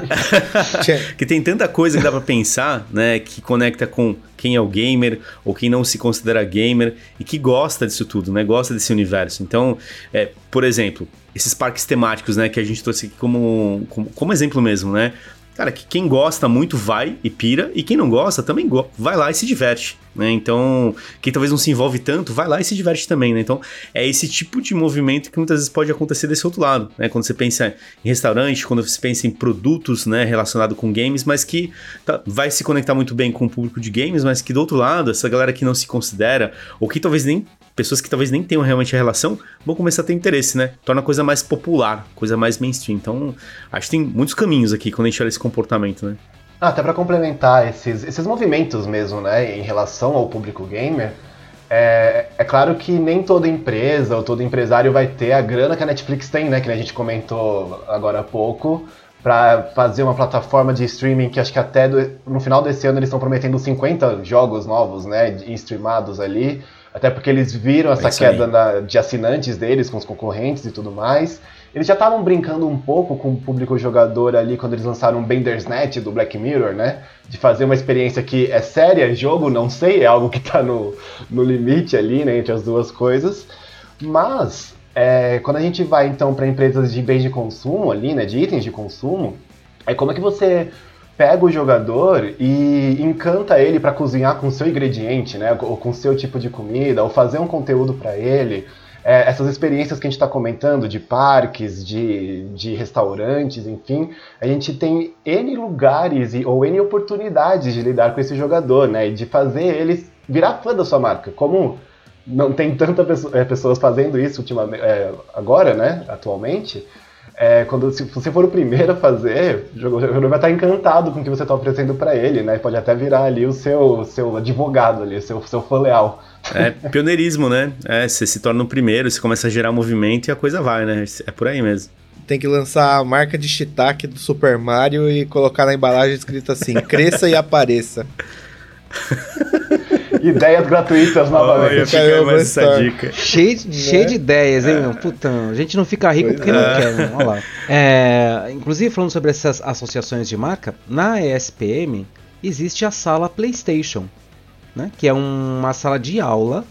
que tem tanta coisa que dá pra pensar, né? Que conecta com quem é o gamer ou quem não se considera gamer e que gosta disso tudo, né? Gosta desse universo. Então, é, por exemplo, esses parques temáticos, né? Que a gente trouxe aqui como, como, como exemplo mesmo, né? Cara, que quem gosta muito vai e pira, e quem não gosta também go vai lá e se diverte, né? Então, quem talvez não se envolve tanto, vai lá e se diverte também, né? Então, é esse tipo de movimento que muitas vezes pode acontecer desse outro lado, né? Quando você pensa em restaurante, quando você pensa em produtos, né, relacionado com games, mas que tá, vai se conectar muito bem com o público de games, mas que do outro lado, essa galera que não se considera, ou que talvez nem pessoas que talvez nem tenham realmente a relação vão começar a ter interesse, né? Torna a coisa mais popular, coisa mais mainstream. Então, acho que tem muitos caminhos aqui quando a gente olha esse comportamento, né? Ah, até para complementar esses, esses movimentos mesmo, né, em relação ao público gamer, é, é, claro que nem toda empresa ou todo empresário vai ter a grana que a Netflix tem, né, que a gente comentou agora há pouco, para fazer uma plataforma de streaming que acho que até do, no final desse ano eles estão prometendo 50 jogos novos, né, streamados ali. Até porque eles viram essa é queda na, de assinantes deles com os concorrentes e tudo mais. Eles já estavam brincando um pouco com o público jogador ali quando eles lançaram Bender's Net do Black Mirror, né? De fazer uma experiência que é séria, jogo, não sei, é algo que está no, no limite ali, né, entre as duas coisas. Mas, é, quando a gente vai então para empresas de bens de consumo ali, né, de itens de consumo, é como é que você pega o jogador e encanta ele para cozinhar com seu ingrediente, né? Ou com seu tipo de comida, ou fazer um conteúdo para ele. é, essas experiências que a gente está comentando, de parques, de, de restaurantes, enfim, a gente tem N lugares e, ou N oportunidades de lidar com esse jogador, né? E de fazer ele virar fã da sua marca. Como não tem tantas é, pessoas fazendo isso ultimamente, é, agora, né? Atualmente. É, quando se você for o primeiro a fazer, o jogador vai estar encantado com o que você está oferecendo para ele, né? Pode até virar ali o seu, seu advogado ali, seu, seu fã leal. É pioneirismo, né? É, você se torna o primeiro, você começa a gerar movimento e a coisa vai, né? É por aí mesmo. Tem que lançar a marca de shiitake do Super Mario e colocar na embalagem escrito assim: cresça e apareça. Ideias gratuitas novamente. Olha, essa dica. Cheio, né? cheio de ideias, hein, meu? Putão, a gente não fica rico porque não é. quer, né? Olha lá. É, inclusive, falando sobre essas associações de marca, na ESPM existe a sala PlayStation, né? Que é uma sala de aula,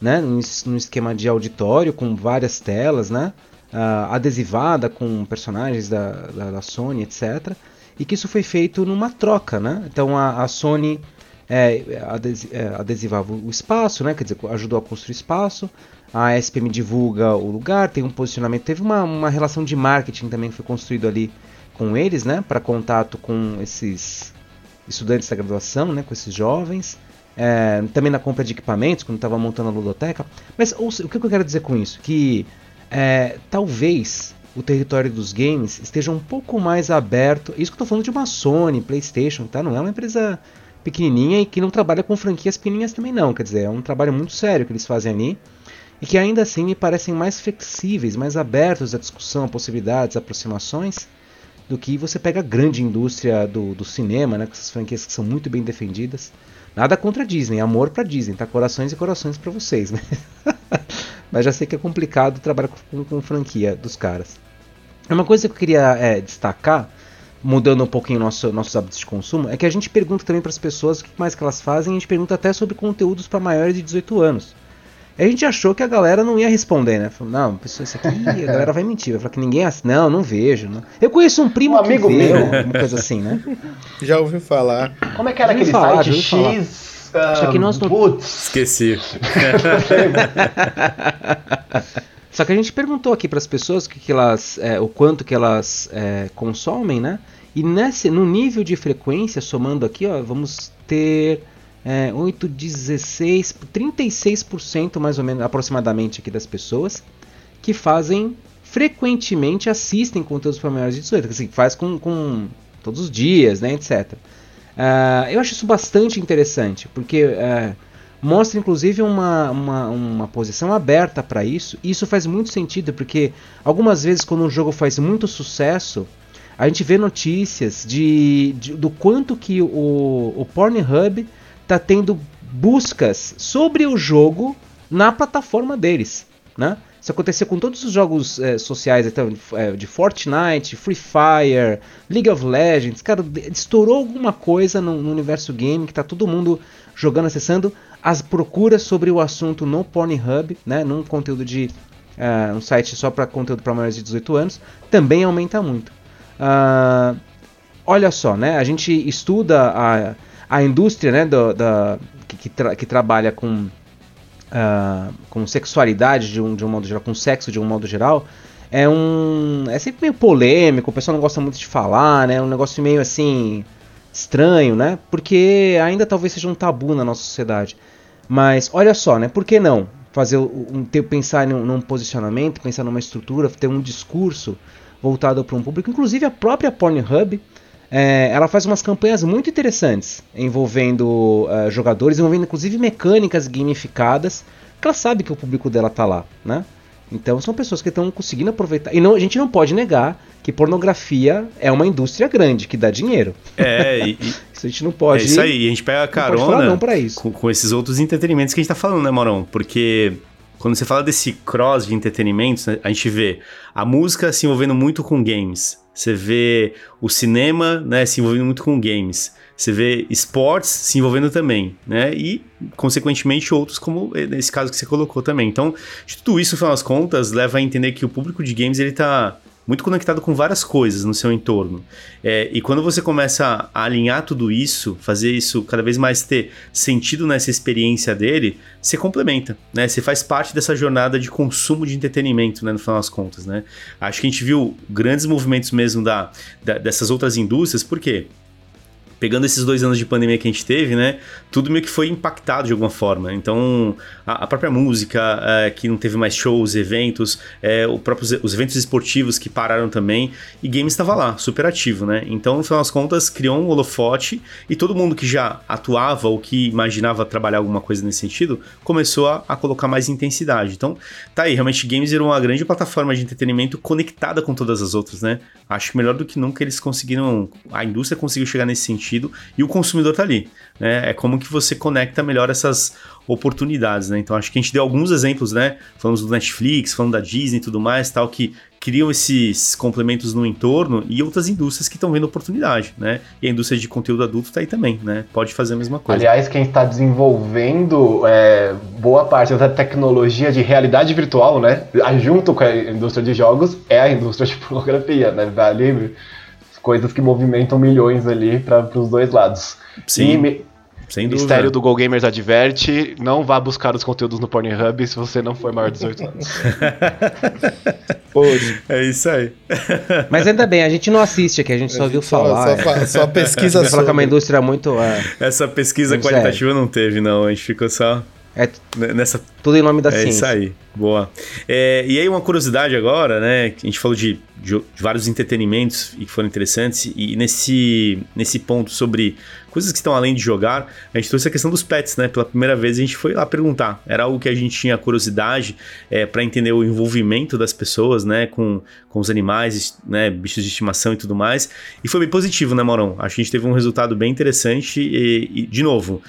né? Num esquema de auditório com várias telas, né? Uh, adesivada com personagens da, da, da, Sony, etc. E que isso foi feito numa troca, né? Então a, a Sony é, é, adesivava o espaço, né? Quer dizer, ajudou a construir espaço. A SPM divulga o lugar, tem um posicionamento. Teve uma, uma relação de marketing também que foi construído ali com eles, né? Para contato com esses estudantes da graduação, né? Com esses jovens. É, também na compra de equipamentos, quando estava montando a ludoteca. Mas o, o que eu quero dizer com isso? Que é, talvez o território dos games esteja um pouco mais aberto. Isso que eu estou falando de uma Sony, PlayStation, tá? Não é uma empresa pequenininha e que não trabalha com franquias pequenininhas também não, quer dizer, é um trabalho muito sério que eles fazem ali e que ainda assim me parecem mais flexíveis, mais abertos à discussão, possibilidades, aproximações do que você pega a grande indústria do, do cinema, né, com essas franquias que são muito bem defendidas. Nada contra a Disney, amor para Disney, tá? Corações e corações para vocês, né? Mas já sei que é complicado trabalhar com, com, franquia dos caras. Uma coisa que eu queria é, destacar mudando um pouquinho nosso, nossos hábitos de consumo, é que a gente pergunta também para as pessoas o que mais que elas fazem, a gente pergunta até sobre conteúdos para maiores de 18 anos. A gente achou que a galera não ia responder, né? Falou, não, pessoa, isso aqui, a galera vai mentir. Vai falar que ninguém. Não, não vejo. Não. Eu conheço um primo um amigo vê, meu, uma coisa assim, né? Já ouviu falar. Como é que era aquele falar, site X? Só que nós não... Putz. Esqueci. Só que a gente perguntou aqui para as pessoas o que, que elas, é, o quanto que elas é, consomem, né? E nesse, no nível de frequência, somando aqui, ó, vamos ter é, 8, 16, 36% mais ou menos, aproximadamente aqui das pessoas que fazem frequentemente assistem conteúdos para maiores de 18, assim, faz com, com todos os dias, né, etc. Uh, ah, eu acho isso bastante interessante, porque uh, mostra inclusive uma, uma, uma posição aberta para isso, e isso faz muito sentido, porque algumas vezes quando um jogo faz muito sucesso, a gente vê notícias de, de do quanto que o, o Pornhub está tendo buscas sobre o jogo na plataforma deles, né? Isso aconteceu com todos os jogos é, sociais então, é, de Fortnite, Free Fire, League of Legends. Cara, estourou alguma coisa no, no universo game que está todo mundo jogando, acessando. As procuras sobre o assunto no Pornhub, né, num conteúdo de uh, um site só para conteúdo para maiores de 18 anos, também aumenta muito. Uh, olha só, né? A gente estuda a, a indústria né, do, da, que, tra, que trabalha com, uh, com sexualidade de um, de um modo geral, com sexo de um modo geral. É um. É sempre meio polêmico, o pessoal não gosta muito de falar, né? É um negócio meio assim. estranho, né? Porque ainda talvez seja um tabu na nossa sociedade. Mas olha só, né? Por que não? Fazer um, ter, pensar num, num posicionamento, pensar numa estrutura, ter um discurso voltado para um público. Inclusive a própria Pornhub, é, ela faz umas campanhas muito interessantes envolvendo uh, jogadores, envolvendo inclusive mecânicas gamificadas, que ela sabe que o público dela tá lá, né? Então são pessoas que estão conseguindo aproveitar. E não, a gente não pode negar que pornografia é uma indústria grande que dá dinheiro. É, e, isso a gente não pode. É isso aí, a gente pega a carona não não com, com, esses outros entretenimentos que a gente tá falando, né, Morão? Porque quando você fala desse cross de entretenimentos, né, a gente vê a música se envolvendo muito com games. Você vê o cinema, né, se envolvendo muito com games. Você vê esportes se envolvendo também, né? E, consequentemente, outros, como nesse caso que você colocou também. Então, tudo isso, no final das contas, leva a entender que o público de games, ele tá muito conectado com várias coisas no seu entorno. É, e quando você começa a alinhar tudo isso, fazer isso cada vez mais ter sentido nessa experiência dele, você complementa, né? Você faz parte dessa jornada de consumo de entretenimento, né? No final das contas, né? Acho que a gente viu grandes movimentos mesmo da, da dessas outras indústrias, por quê? Pegando esses dois anos de pandemia que a gente teve, né? Tudo meio que foi impactado de alguma forma. Então, a, a própria música, é, que não teve mais shows, eventos, é, o os eventos esportivos que pararam também, e games estava lá, super ativo, né? Então, no final das contas, criou um holofote e todo mundo que já atuava ou que imaginava trabalhar alguma coisa nesse sentido começou a, a colocar mais intensidade. Então, tá aí, realmente, games virou uma grande plataforma de entretenimento conectada com todas as outras, né? Acho que melhor do que nunca eles conseguiram, a indústria conseguiu chegar nesse sentido sentido e o consumidor está ali. Né? É como que você conecta melhor essas oportunidades, né? Então acho que a gente deu alguns exemplos, né? Falamos do Netflix, falando da Disney e tudo mais, tal, que criam esses complementos no entorno e outras indústrias que estão vendo oportunidade, né? E a indústria de conteúdo adulto está aí também, né? Pode fazer a mesma coisa. Aliás, quem está desenvolvendo é, boa parte da tecnologia de realidade virtual, né? Junto com a indústria de jogos, é a indústria de pornografia, né? Vale coisas que movimentam milhões ali para os dois lados. Sim. E, sem dúvida. Mistério do Go Gamers adverte: não vá buscar os conteúdos no Pornhub se você não for maior de 18 anos. Hoje. É isso aí. Mas ainda bem, a gente não assiste aqui, a gente só viu falar. Só, só, só pesquisa só. falar que é uma indústria muito. É... Essa pesquisa qualitativa não teve, não. A gente ficou só. É nessa... tudo em nome da é ciência. É isso aí, boa. É, e aí uma curiosidade agora, né? A gente falou de, de, de, vários entretenimentos e que foram interessantes e nesse, nesse ponto sobre coisas que estão além de jogar, a gente trouxe a questão dos pets, né? Pela primeira vez a gente foi lá perguntar. Era algo que a gente tinha curiosidade é, para entender o envolvimento das pessoas, né? Com, com os animais, né? Bichos de estimação e tudo mais. E foi bem positivo, né, Maurão? Acho que a gente teve um resultado bem interessante e, e de novo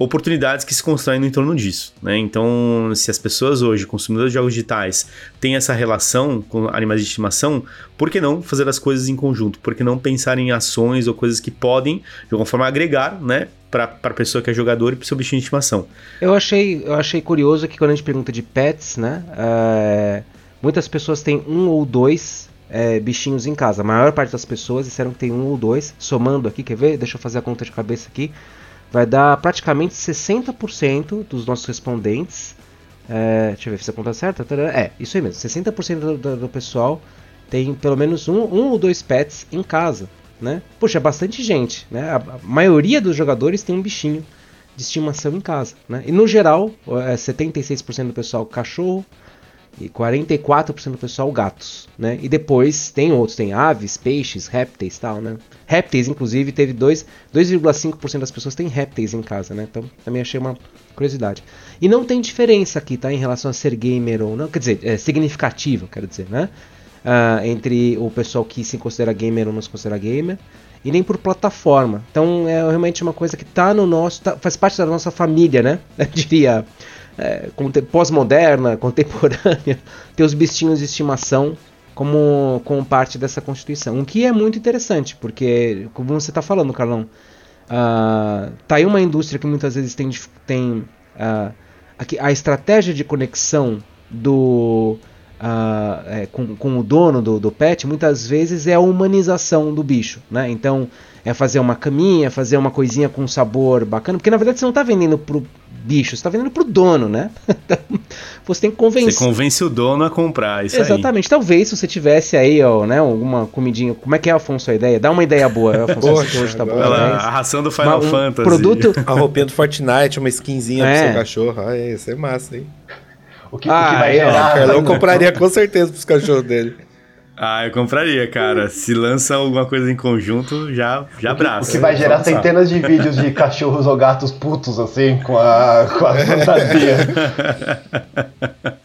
oportunidades que se constroem no entorno disso. Né? Então, se as pessoas hoje, consumidores de jogos digitais, têm essa relação com animais de estimação, por que não fazer as coisas em conjunto? Por que não pensar em ações ou coisas que podem, de alguma forma, agregar né, para a pessoa que é jogador e para o seu bichinho de estimação? Eu achei, eu achei curioso que quando a gente pergunta de pets, né, é, muitas pessoas têm um ou dois é, bichinhos em casa. A maior parte das pessoas disseram que tem um ou dois. Somando aqui, quer ver? Deixa eu fazer a conta de cabeça aqui vai dar praticamente 60% dos nossos respondentes. É, deixa eu ver se a conta certa. É, isso aí mesmo. 60% do, do, do, pessoal tem pelo menos um, um ou dois pets em casa. Né? Poxa, é bastante gente. Né? A, a maioria dos jogadores tem um bichinho de estimação em casa. Né? E no geral, é 76% do pessoal cachorro, e 44% do pessoal gatos, né? E depois tem outros, tem aves, peixes, répteis, tal, né? Répteis, inclusive, teve 2,5% das pessoas têm répteis em casa, né? Então, também achei uma curiosidade. E não tem diferença aqui, tá? Em relação a ser gamer ou não, quer dizer, é significativo, quero dizer, né? Uh, entre o pessoal que se considera gamer ou não se considera gamer e nem por plataforma. Então é realmente uma coisa que tá no nosso, tá, faz parte da nossa família, né? Eu diria é, pós-moderna, contemporânea, ter os bichinhos de estimação como, como parte dessa constituição. O que é muito interessante, porque, como você está falando, Carlão, uh, tá aí uma indústria que muitas vezes tem, tem uh, a, a estratégia de conexão do Uh, é, com, com, o dono do, do, pet, muitas vezes é a humanização do bicho, né? Então é fazer uma caminha, fazer uma coisinha com sabor bacana, porque na verdade você não está vendendo pro bicho, você está vendendo pro dono, né? você tem que convencer. Você convence o dono a comprar, isso Exatamente. Aí. Talvez se você tivesse aí, ó, né, alguma comidinha. Como é que é, Afonso, a ideia? Dá uma ideia boa, Afonso. Poxa, hoje tá boa. A ração do Final um Fantasy. Produto... a roupinha do Fortnite, uma skinzinha é. pro seu cachorro. Ah, isso é massa, hein? O que, ah, o que vai gerar... O Carlão compraria com certeza pros cachorros dele. Ah, eu compraria, cara. Se lança alguma coisa em conjunto, já, já abraça. O que vai gerar centenas de vídeos de cachorros ou gatos putos, assim, com a, com a fantasia.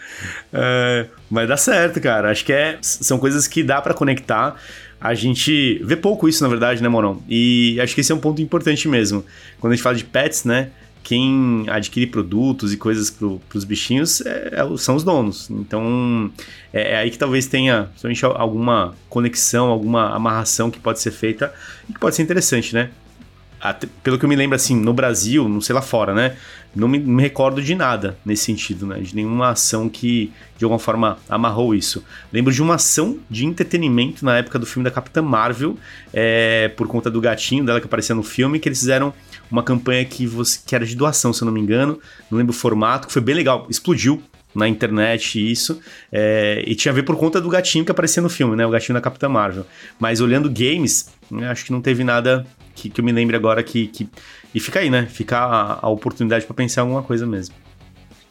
é, mas dá certo, cara. Acho que é, são coisas que dá para conectar. A gente vê pouco isso, na verdade, né, Moron? E acho que esse é um ponto importante mesmo. Quando a gente fala de pets, né? Quem adquire produtos e coisas para os bichinhos é, é, são os donos. Então é, é, aí que talvez tenha alguma conexão, alguma amarração que pode ser feita e que pode ser interessante, né? Até, pelo que eu me lembro, assim, no Brasil, não sei lá fora, né? Não me, me, recordo de nada nesse sentido, né? De nenhuma ação que, de alguma forma, amarrou isso. Lembro de uma ação de entretenimento na época do filme da Capitã Marvel, é, por conta do gatinho dela que aparecia no filme, que eles fizeram uma campanha que, você, que era de doação, se eu não me engano. Não lembro o formato, que foi bem legal. Explodiu na internet isso. É, e tinha a ver por conta do gatinho que aparecia no filme, né? O gatinho da Capitã Marvel. Mas olhando games, né, acho que não teve nada que, que eu me lembre agora que, que. E fica aí, né? Fica a, a oportunidade para pensar alguma coisa mesmo.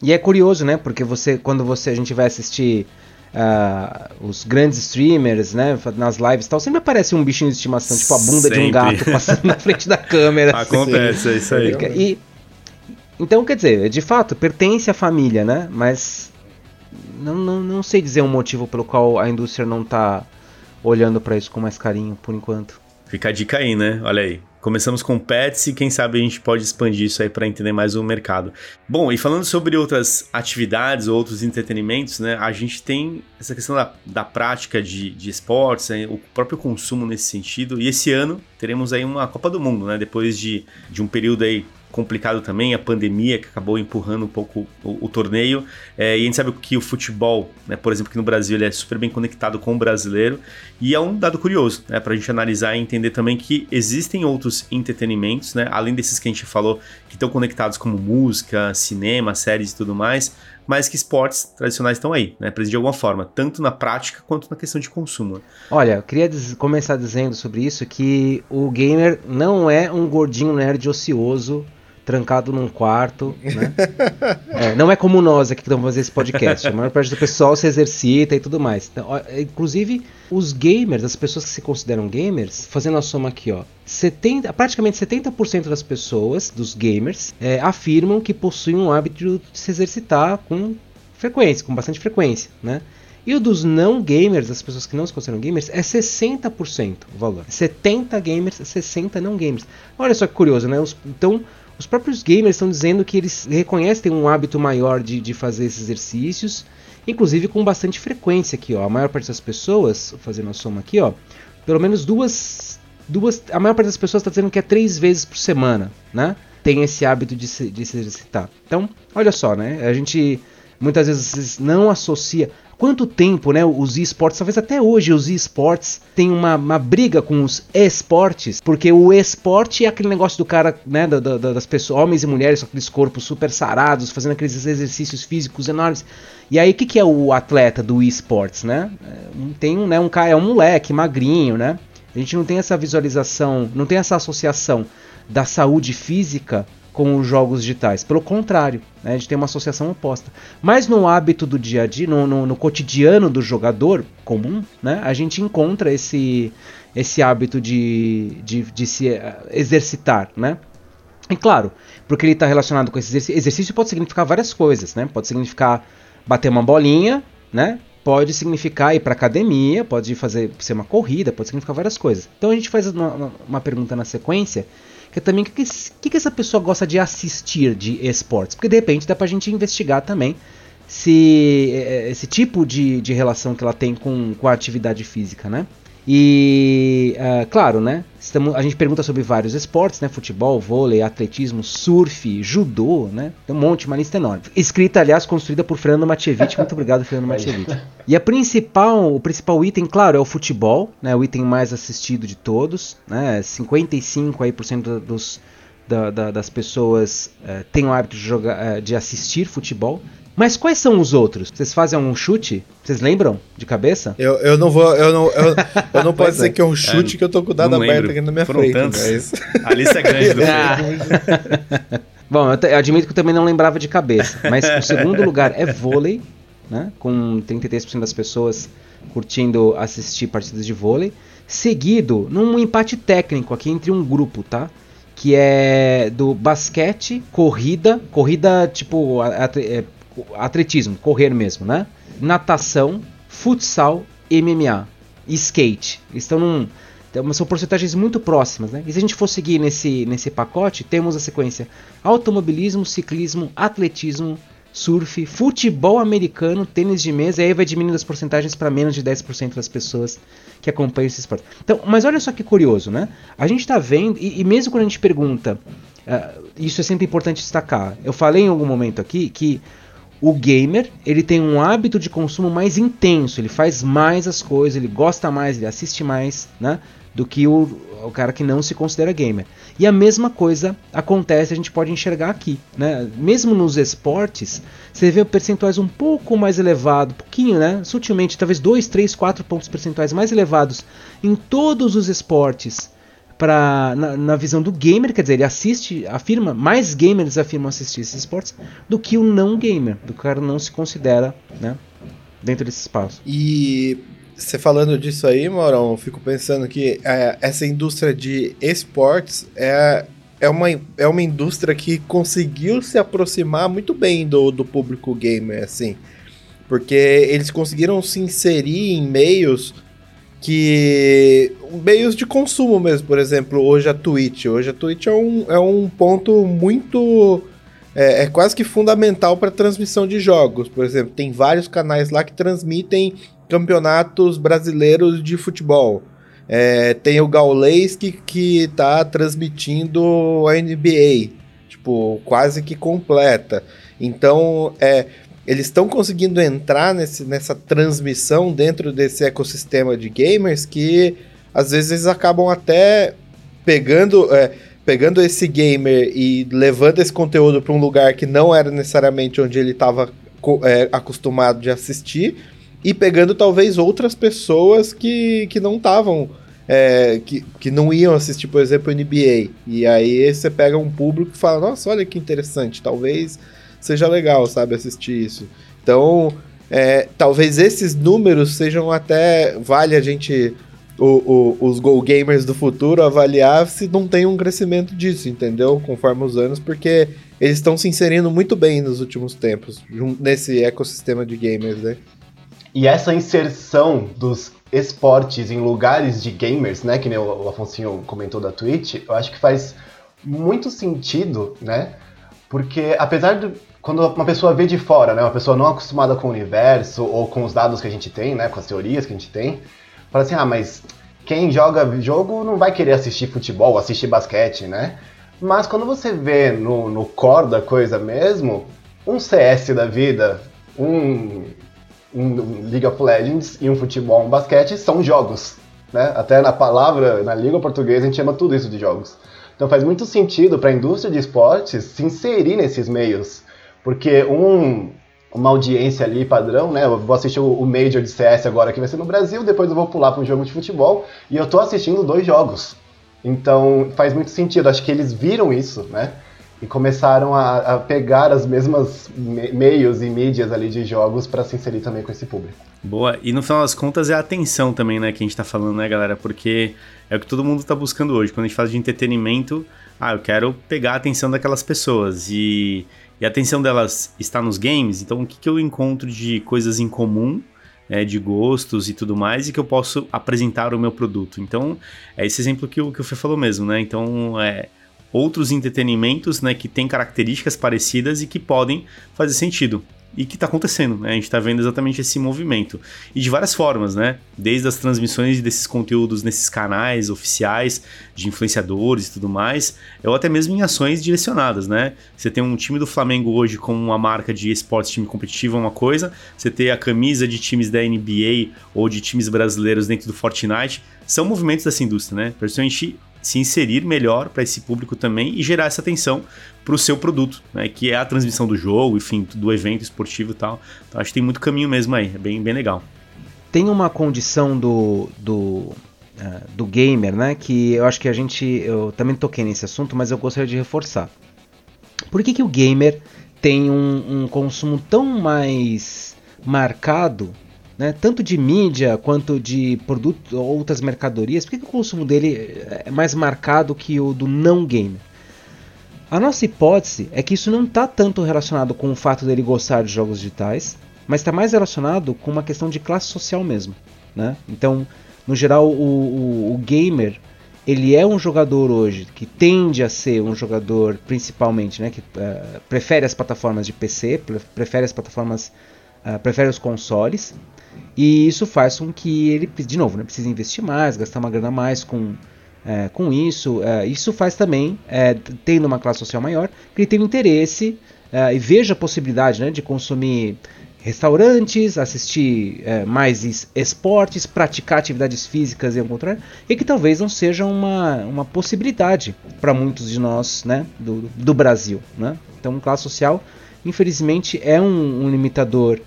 E é curioso, né? Porque você, quando você a gente vai assistir uh, os grandes streamers, né? Nas lives e tal, sempre aparece um bichinho de estimação, tipo a bunda sempre. de um gato passando na frente da câmera. Acontece, assim. é isso aí. E, então, quer dizer, de fato, pertence à família, né? Mas não, não, não sei dizer um motivo pelo qual a indústria não está olhando para isso com mais carinho por enquanto. Fica a dica aí, né? Olha aí. Começamos com pets e quem sabe a gente pode expandir isso aí para entender mais o mercado. Bom, e falando sobre outras atividades, outros entretenimentos, né? A gente tem essa questão da, da prática de, de esportes, né, o próprio consumo nesse sentido. E esse ano teremos aí uma Copa do Mundo, né? Depois de, de um período aí complicado também, a pandemia que acabou empurrando um pouco o, o torneio. É, e a gente sabe que o futebol, né, por exemplo, aqui no Brasil, ele é super bem conectado com o brasileiro. E é um dado curioso, né, para a gente analisar e entender também que existem outros entretenimentos, né, além desses que a gente falou, que estão conectados como música, cinema, séries e tudo mais, mas que esportes tradicionais estão aí, né, presentes de alguma forma, tanto na prática quanto na questão de consumo. Olha, eu queria começar dizendo sobre isso que o gamer não é um gordinho nerd ocioso trancado num quarto, né? é, não é como nós aqui que estamos fazendo esse podcast. A maior parte do pessoal se exercita e tudo mais. Então, ó, inclusive, os gamers, as pessoas que se consideram gamers, fazendo a soma aqui, ó. 70, praticamente 70% das pessoas, dos gamers, é, afirmam que possuem um hábito de se exercitar com frequência, com bastante frequência, né? E o dos não gamers, as pessoas que não se consideram gamers, é 60% o valor. 70 gamers, 60 não gamers. Olha só que curioso, né? Os, então, os próprios gamers estão dizendo que eles reconhecem um hábito maior de, de fazer esses exercícios, inclusive com bastante frequência aqui, ó. A maior parte das pessoas, fazendo a soma aqui, ó, pelo menos duas, duas, a maior parte das pessoas está dizendo que é três vezes por semana, né? Tem esse hábito de se, de se exercitar. Então, olha só, né? A gente muitas vezes não associa quanto tempo, né, os esportes, talvez até hoje os esportes têm uma, uma briga com os esportes, porque o esporte é aquele negócio do cara, né, da, da, das pessoas, homens e mulheres com aqueles corpos super sarados, fazendo aqueles exercícios físicos enormes. E aí, o que, que é o atleta do esportes, né? É, tem um, né, um cara, é um moleque magrinho, né? A gente não tem essa visualização, não tem essa associação da saúde física com os jogos digitais. Pelo contrário, né, a gente tem uma associação oposta. Mas no hábito do dia a dia, no, no, no cotidiano do jogador comum, né, a gente encontra esse, esse hábito de, de, de se eh, exercitar. Né? E claro, porque ele está relacionado com esse exercício, exercício pode significar várias coisas. Né? Pode significar bater uma bolinha, né? pode significar ir para academia, pode fazer ser uma corrida, pode significar várias coisas. Então a gente faz uma, uma pergunta na sequência que também o que, que, que essa pessoa gosta de assistir de esportes. Porque de repente dá pra gente investigar também se é, esse tipo de, de relação que ela tem com, com a atividade física, né? E, uh, claro, né? Estamos, a gente pergunta sobre vários esportes, né? Futebol, vôlei, atletismo, surf, judô, né? Tem um monte, uma lista enorme. Escrita, aliás, construída por Fernando Matievich. Muito obrigado, Fernando Matievich. E a principal, o principal item, claro, é o futebol, né? O item mais assistido de todos, né? 55 aí por cento dos da, da, das pessoas uh, têm o hábito de, jogar, uh, de assistir futebol. Mas quais são os outros? Vocês fazem um chute? Vocês lembram de cabeça? Eu, eu não vou. Eu não, eu, eu não posso dizer é. que é um chute é, que eu tô com o dado aberto aqui na minha Foram frente. Tantos. A lista é grande do ah. Bom, eu, eu, admito que eu também não lembrava de cabeça. Mas o segundo lugar é vôlei, né? Com 33% das pessoas curtindo assistir partidas de vôlei. Seguido num empate técnico aqui entre um grupo, tá? Que é do basquete, corrida, corrida tipo é, atletismo, correr mesmo, né? Natação, futsal, MMA, skate. Estão num são porcentagens muito próximas, né? E se a gente for seguir nesse, nesse pacote, temos a sequência automobilismo, ciclismo, atletismo, surf, futebol americano, tênis de mesa, e aí vai diminuindo as porcentagens para menos de 10% das pessoas que acompanham esse esporte. Então, mas olha só que curioso, né? A gente está vendo, e, e, mesmo quando a gente pergunta, uh, isso é sempre importante destacar. Eu falei em algum momento aqui que o gamer ele tem um hábito de consumo mais intenso, ele faz mais as coisas, ele gosta mais, ele assiste mais, né? Do que o, o cara que não se considera gamer. E a mesma coisa acontece, a gente pode enxergar aqui, né? Mesmo nos esportes, você vê percentuais um pouco mais elevados, pouquinho, né? Sutilmente, talvez 2, 3, 4 pontos percentuais mais elevados em todos os esportes para na, na, visão do gamer, quer dizer, ele assiste, afirma, mais gamers afirmam assistir esses esportes do que o não gamer, do cara não se considera, né, dentro desse espaço. E você falando disso aí, Maurão, fico pensando que é, essa indústria de esportes é, é, uma, é uma indústria que conseguiu se aproximar muito bem do, do público gamer, assim, porque eles conseguiram se inserir em meios que meios de consumo mesmo, por exemplo, hoje a Twitch. Hoje a Twitch é um, é um ponto muito. É, é quase que fundamental para transmissão de jogos. Por exemplo, tem vários canais lá que transmitem campeonatos brasileiros de futebol. É, tem o Gaulês que, que tá transmitindo a NBA, tipo, quase que completa. Então, é, eles estão conseguindo entrar nesse, nessa transmissão dentro desse ecossistema de gamers que às vezes acabam até pegando, é, pegando esse gamer e levando esse conteúdo para um lugar que não era necessariamente onde ele estava é, acostumado de assistir e pegando talvez outras pessoas que, que não estavam. É, que, que não iam assistir, por exemplo, NBA. E aí você pega um público e fala, nossa, olha que interessante, talvez seja legal, sabe, assistir isso. Então, é, talvez esses números sejam até. Vale a gente, o, o, os Go Gamers do futuro, avaliar se não tem um crescimento disso, entendeu? Conforme os anos, porque eles estão se inserindo muito bem nos últimos tempos, nesse ecossistema de gamers, né? E essa inserção dos esportes em lugares de gamers, né, que nem o Afonso comentou da Twitch, eu acho que faz muito sentido, né? Porque apesar de quando uma pessoa vê de fora, né, uma pessoa não acostumada com o universo ou com os dados que a gente tem, né, com as teorias que a gente tem, fala assim: "Ah, mas quem joga jogo não vai querer assistir futebol, assistir basquete, né?" Mas quando você vê no, no core da coisa mesmo, um CS da vida, um, um League of Legends e um futebol, um basquete são jogos, né? Até na palavra, na língua portuguesa, a gente chama tudo isso de jogos. Então faz muito sentido para a indústria de esportes se inserir nesses meios porque um, uma audiência ali padrão, né? Eu vou assistir o, Major de CS agora que vai ser no Brasil, depois eu vou pular para um jogo de futebol e eu tô assistindo dois jogos. Então faz muito sentido. Acho que eles viram isso, né? E começaram a, a pegar as mesmas me meios e mídias ali de jogos para se inserir também com esse público. Boa. E no final das contas é a atenção também, né, que a gente tá falando, né, galera? Porque é o que todo mundo tá buscando hoje. Quando a gente fala de entretenimento, ah, eu quero pegar a atenção daquelas pessoas. E e a atenção delas está nos games, então o que, que eu encontro de coisas em comum, é, de gostos e tudo mais, e que eu posso apresentar o meu produto. Então, é esse exemplo que o, que o Fê falou mesmo, né? Então, é, outros entretenimentos né, que têm características parecidas e que podem fazer sentido e que está acontecendo, né? A gente está vendo exatamente esse movimento. E de várias formas, né? Desde as transmissões desses conteúdos nesses canais oficiais de influenciadores e tudo mais, ou até mesmo em ações direcionadas, né? Você tem um time do Flamengo hoje como uma marca de esportes, time competitivo é uma coisa, você ter a camisa de times da NBA ou de times brasileiros dentro do Fortnite, são movimentos dessa indústria, né? Principalmente se inserir melhor para esse público também e gerar essa atenção para o seu produto, né? Que é a transmissão do jogo, enfim, do evento esportivo e tal. Então acho que tem muito caminho mesmo aí, é bem, bem legal. Tem uma condição do, do, uh, do gamer, né? Que eu acho que a gente. Eu também toquei nesse assunto, mas eu gostaria de reforçar. Por que, que o gamer tem um, um consumo tão mais marcado né, tanto de mídia quanto de produtos outras mercadorias, por que, que, o consumo dele é mais marcado que o do não gamer? A nossa hipótese é que isso não está tanto relacionado com o fato dele gostar de jogos digitais, mas está mais relacionado com uma questão de classe social mesmo. Né? Então, no geral, o, o, o gamer ele é um jogador hoje que tende a ser um jogador principalmente, né, que uh, prefere as plataformas de PC, prefere as plataformas, uh, prefere os consoles, e isso faz com que ele, de novo, né, precise investir mais, gastar uma grana mais com, uh, com isso. isso faz também, tendo uma classe social maior, que ele tem interesse e veja a possibilidade né, de consumir restaurantes, assistir é, mais esportes, praticar atividades físicas e ao contrário, e que talvez não seja uma, uma possibilidade para muitos de nós né, do, do Brasil. Né? Então, classe social, infelizmente, é um, um limitador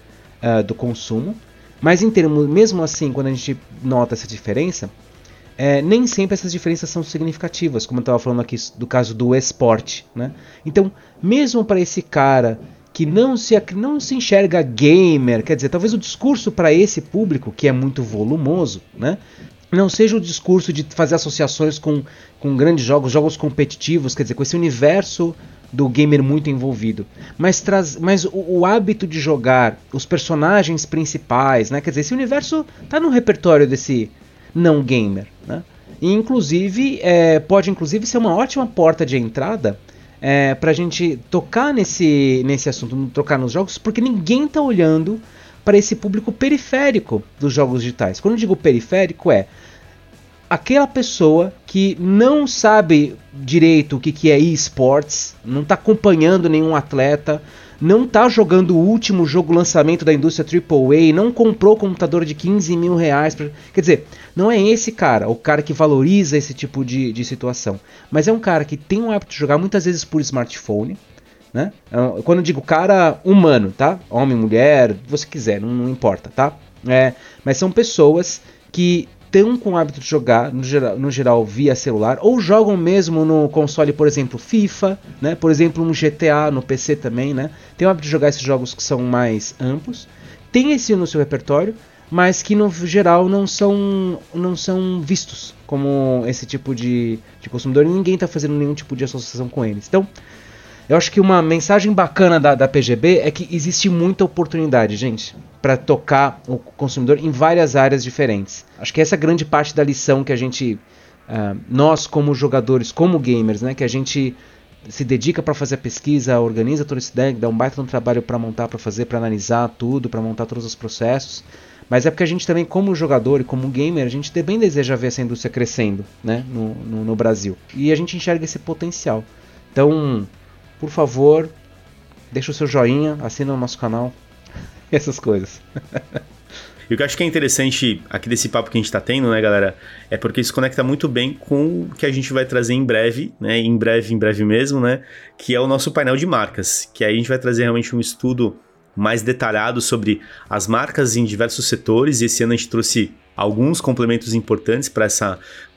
uh, do consumo, mas em termos, mesmo assim, quando a gente nota essa diferença, é, nem sempre essas diferenças são significativas, como eu estava falando aqui do caso do esporte. Né? Então, mesmo para esse cara que não se, não se enxerga gamer, quer dizer, talvez o discurso para esse público, que é muito volumoso, né? não seja o discurso de fazer associações com, com grandes jogos, jogos competitivos, quer dizer, com esse universo do gamer muito envolvido, mas traz, mas o, o, hábito de jogar os personagens principais, né? Quer dizer, esse universo tá no repertório desse não gamer, né? E inclusive é, pode inclusive ser uma ótima porta de entrada é, pra gente tocar nesse, nesse assunto, tocar nos jogos, porque ninguém tá olhando para esse público periférico dos jogos digitais. Quando eu digo periférico, é aquela pessoa que não sabe direito o que, que é esports, não está acompanhando nenhum atleta, não está jogando o último jogo lançamento da indústria AAA, não comprou computador de 15 mil reais. Pra... Quer dizer, não é esse cara, o cara que valoriza esse tipo de, de situação. Mas é um cara que tem o hábito de jogar muitas vezes por smartphone. Né? É quando eu digo cara humano, tá? Homem, mulher, você quiser, não, não importa, tá? É, mas são pessoas que estão com o hábito de jogar, no geral, no geral, via celular, ou jogam mesmo no console, por exemplo, FIFA, né? por exemplo, no GTA, no PC também, né? Tem o hábito de jogar esses jogos que são mais amplos, tem esse no seu repertório, mas que no geral não são, não são vistos como esse tipo de, de consumidor e ninguém está fazendo nenhum tipo de associação com eles. Então, eu acho que uma mensagem bacana da, da PGB é que existe muita oportunidade, gente, para tocar o consumidor em várias áreas diferentes. Acho que essa é grande parte da lição que a gente, uh, nós como jogadores, como gamers, né, que a gente se dedica para fazer a pesquisa, organiza todo esse deck, dá um baita um trabalho para montar, para fazer, para analisar tudo, para montar todos os processos. Mas é porque a gente também, como jogador e como gamer, a gente também deseja ver essa indústria crescendo né, no, no, no Brasil. E a gente enxerga esse potencial. Então, por favor, deixa o seu joinha, assina o nosso canal, essas coisas. E o que eu acho que é interessante aqui desse papo que a gente está tendo, né, galera, é porque isso conecta muito bem com o que a gente vai trazer em breve, né, em breve, em breve mesmo, né, que é o nosso painel de marcas, que aí a gente vai trazer realmente um estudo mais detalhado sobre as marcas em diversos setores, e esse ano a gente trouxe alguns complementos importantes para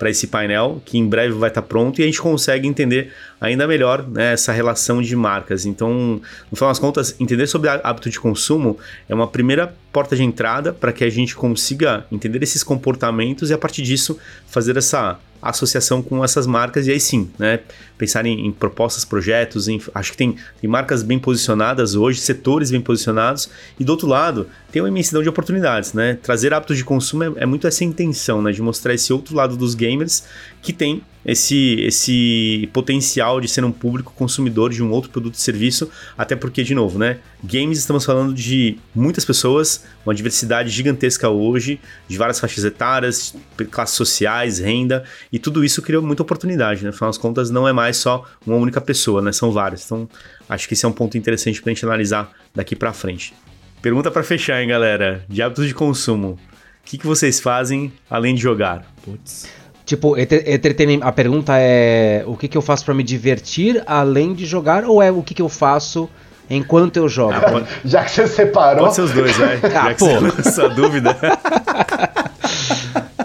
esse painel, que em breve vai estar tá pronto e a gente consegue entender ainda melhor né, essa relação de marcas. Então, no final das contas, entender sobre hábito de consumo é uma primeira porta de entrada para que a gente consiga entender esses comportamentos e a partir disso fazer essa associação com essas marcas e aí sim, né, pensar em, em propostas, projetos, em, acho que tem, tem marcas bem posicionadas hoje, setores bem posicionados e do outro lado tem uma imensidão de oportunidades, né, trazer hábitos de consumo é, é muito essa intenção, né, de mostrar esse outro lado dos gamers que tem esse, esse potencial de ser um público consumidor de um outro produto e serviço, até porque, de novo, né? Games estamos falando de muitas pessoas, uma diversidade gigantesca hoje, de várias faixas etárias, classes sociais, renda, e tudo isso criou muita oportunidade, né? Afinal das contas, não é mais só uma única pessoa, né? São várias. Então, acho que esse é um ponto interessante para a gente analisar daqui para frente. Pergunta para fechar, hein, galera? De hábitos de consumo. O que, que vocês fazem além de jogar? Putz. Tipo, entretenimento. A pergunta é: o que, que eu faço para me divertir além de jogar? Ou é o que, que eu faço enquanto eu jogo? Ah, Já que você separou. Pode ser os dois, vai. Ah, Já que pô. você essa dúvida.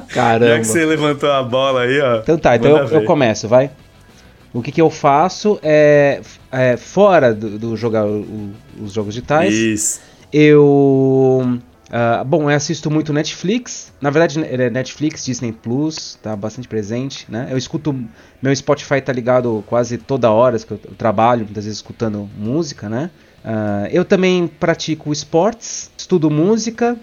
Caramba. Já que você levantou a bola aí, ó. Então tá, então eu, eu, começo, vai. O que, que eu faço é, é fora do, do jogar o, os jogos digitais. Isso. Eu Uh, bom, eu assisto muito Netflix. Na verdade, é Netflix, Disney Plus, tá bastante presente, né? Eu escuto. Meu Spotify tá ligado quase toda hora, que eu trabalho, muitas vezes escutando música, né? Uh, eu também pratico esportes, estudo música,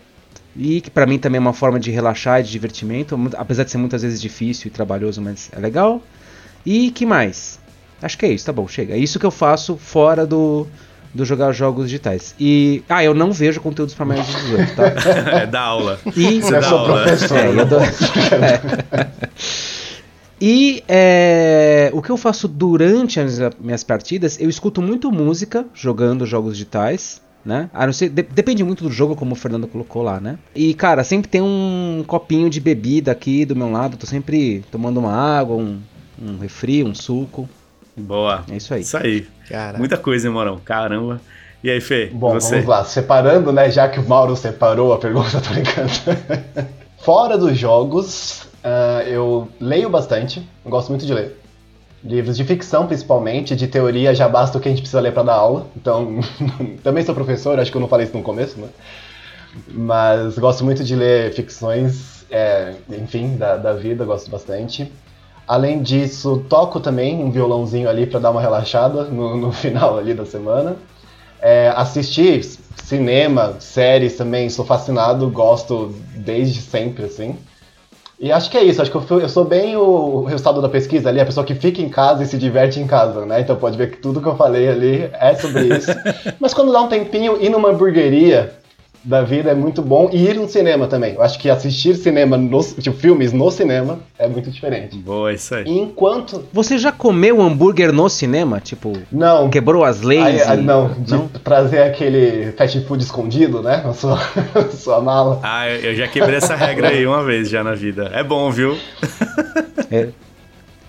E que pra mim também é uma forma de relaxar e de divertimento, apesar de ser muitas vezes difícil e trabalhoso, mas é legal. E que mais? Acho que é isso, tá bom, chega. É isso que eu faço fora do, do jogar jogos digitais. E. Ah, eu não vejo conteúdos pra mais de 18, tá? é da aula. E. Você Eu dá aula. professor. É, eu dou- É. E é, o que eu faço durante as minhas partidas, eu escuto muito música jogando jogos digitais, né? A não ser, de- depende muito do jogo, como o Fernando colocou lá, né? E, cara, sempre tem um copinho de bebida aqui do meu lado, tô sempre tomando uma água, um, um refri, um suco. Boa. É isso aí. Isso aí. Cara, Muita coisa, hein, Morão? Caramba. E aí, Fê? Bom, você? vamos lá. Separando, né? Já que o Mauro separou a pergunta, tô brincando. Fora dos jogos, ah, eu leio bastante. Eu gosto muito de ler. Livros de ficção, principalmente. De teoria já basta o que a gente precisa ler para dar aula. Então, também sou professor, acho que eu não falei isso no começo, né? Mas gosto muito de ler ficções, é, enfim, da, da vida, gosto bastante. Além disso, toco também um violãozinho ali para dar uma relaxada no, no final ali da semana. É, assistir cinema, séries também, sou fascinado, gosto desde sempre, assim. E acho que é isso, acho que eu, fui- eu sou bem o resultado da pesquisa ali, a pessoa que fica em casa e se diverte em casa, né? Então pode ver que tudo que eu falei ali é sobre isso. Mas quando dá um tempinho, ir numa hamburgueria da vida é muito bom e ir no cinema também. Eu acho que assistir cinema, nos, tipo, filmes no cinema é muito diferente. Boa, isso aí. Enquanto. Você já comeu hambúrguer no cinema? Tipo, Não, quebrou as leis? Aí, e- não, de trazer aquele fast food escondido, né? Na sua, na sua mala. Ah, eu eu já quebrei essa regra aí uma vez já na vida. É bom, viu?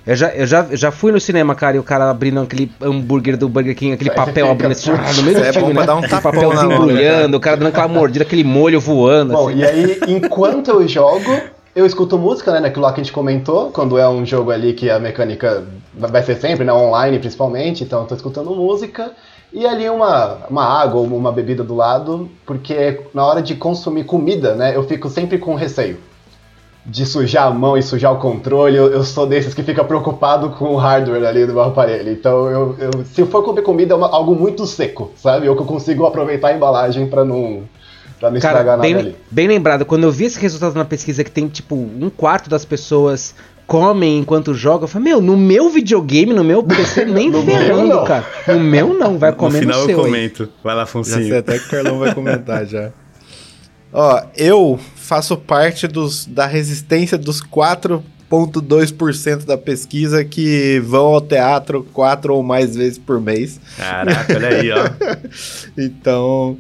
Eu já, eu, já, eu já fui no cinema, cara, e o cara abrindo aquele hambúrguer do Burger King, aquele você papel abrindo assim, ah, no meio do É filme, né? dar um Aquele hora, embrulhando, o cara dando aquela mordida, aquele molho voando, Bom, assim. e aí, enquanto eu jogo, eu escuto música, né? Naquilo lá que a gente comentou, quando é um jogo ali que a mecânica vai ser sempre, né? Online principalmente, então eu tô escutando música. E ali uma, uma água ou uma bebida do lado, porque na hora de consumir comida, né? Eu fico sempre com receio. De sujar a mão e sujar o controle, eu, eu sou desses que fica preocupado com o hardware ali do meu aparelho. Então, eu, eu- se eu for comer comida, é uma- algo muito seco, sabe? Eu que eu consigo aproveitar a embalagem pra não, pra não estragar Cara, nada bem, ali. bem lembrado, quando eu vi esse resultado na pesquisa que tem, tipo, um quarto das pessoas comem enquanto jogam, eu falei, meu, no meu videogame, no meu PC, nem No ferrando, não. cara. No meu não, vai No comer no, final eu seu aí. comento. Vai lá, já sei Foncinho. até que o Carlão vai comentar já. Ó, eu faço parte dos, da resistência dos 4,2% da pesquisa que vão ao teatro quatro ou mais vezes por mês. Caraca, olha aí, ó. Então,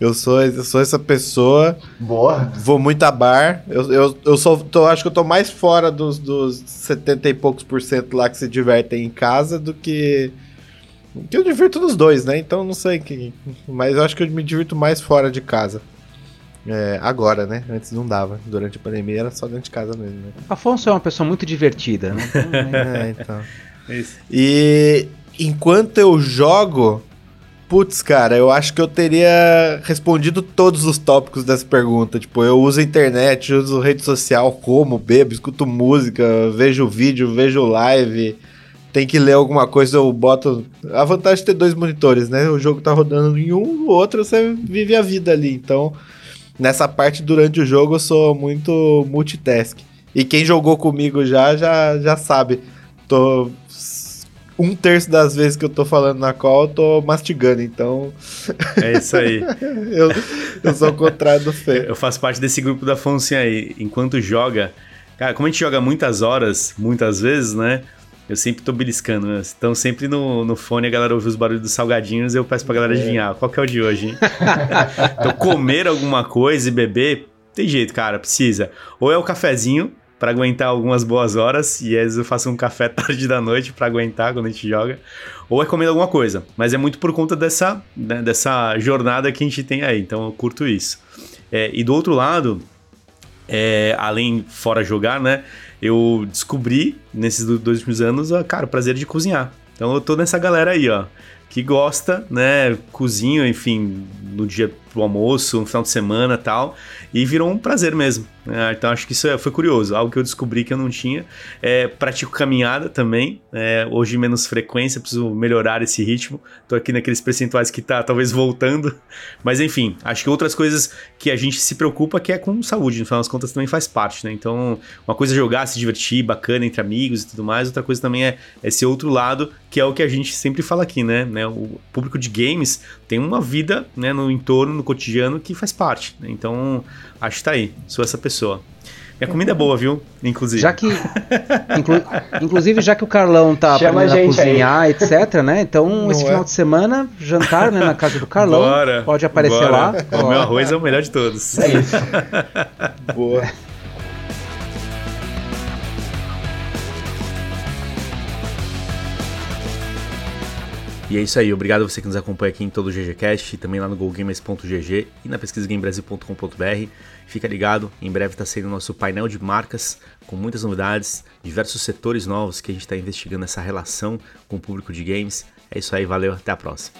eu sou, eu sou essa pessoa. Boa. Vou muito a bar. Eu, eu, eu sou, tô, acho que eu tô mais fora dos, dos 70 e poucos por cento lá que se divertem em casa do que. Que eu divirto nos dois, né? Então não sei que. Mas eu acho que eu me divirto mais fora de casa. É, agora, né? Antes não dava. Durante a pandemia era só dentro de casa mesmo, né? Afonso é uma pessoa muito divertida, né? Então, é- É, então. É isso. E enquanto eu jogo, putz, cara, eu acho que eu teria respondido todos os tópicos dessa pergunta. Tipo, eu uso internet, uso rede social, como, bebo, escuto música, vejo vídeo, vejo live. Tem que ler alguma coisa, eu boto. A vantagem de ter dois monitores, né? O jogo tá rodando em um, o outro você vive a vida ali. Então, nessa parte durante o jogo eu sou muito multitask. E quem jogou comigo já, já, já sabe. Tô um terço das vezes que eu tô falando na call, eu tô mastigando, então É isso aí. eu, eu sou o contrário do Fê. Eu faço parte desse grupo da Foncinha aí. Enquanto joga. Cara, como a gente joga muitas horas, muitas vezes, né? Eu sempre tô beliscando, né? Então sempre no, no fone a galera ouve os barulhos dos salgadinhos e eu peço pra galera adivinhar qual que é o de hoje, hein? então comer alguma coisa e beber, tem jeito, cara, precisa. Ou é o cafezinho pra aguentar algumas boas horas, e às vezes eu faço um café tarde da noite pra aguentar quando a gente joga. Ou é comendo alguma coisa. Mas é muito por conta dessa, né, dessa jornada que a gente tem aí. Então eu curto isso. É, e do outro lado, é, além fora jogar, né? Eu descobri nesses do- dois últimos anos, cara, o prazer de cozinhar. Então eu tô nessa galera aí, ó, que gosta, né? Cozinho, enfim, no dia pro almoço, um final de semana tal, e virou um prazer mesmo. Né? Então acho que isso é, foi curioso, algo que eu descobri que eu não tinha. É, pratico caminhada também, é, hoje menos frequência, preciso melhorar esse ritmo. Tô aqui naqueles percentuais que tá talvez voltando, mas enfim, acho que outras coisas que a gente se preocupa que é com saúde, no final das contas também faz parte, né? Então, uma coisa é jogar, se divertir, bacana entre amigos e tudo mais, outra coisa também é esse outro lado, que é o que a gente sempre fala aqui, né? né? O público de games tem uma vida né, no entorno, no cotidiano, que faz parte. Né? Então, acho que tá aí, sou essa pessoa. Minha comida é boa, viu? Inclusive. Já que. Inclu, inclusive, já que o Carlão tá Chama aprendendo a, cozinhar, aí. etc, né? Então, Não esse é. final de semana, jantar né, na casa do Carlão. Bora, pode aparecer bora. lá. O meu arroz é o melhor de todos. É isso. Boa. E é isso aí, obrigado a você que nos acompanha aqui em todo o GGCast, também lá no GoGamers.gg e na pesquisagamebrasil.com.br. Fica ligado, em breve está saindo o nosso painel de marcas com muitas novidades, diversos setores novos que a gente está investigando essa relação com o público de games. É isso aí, valeu, até a próxima.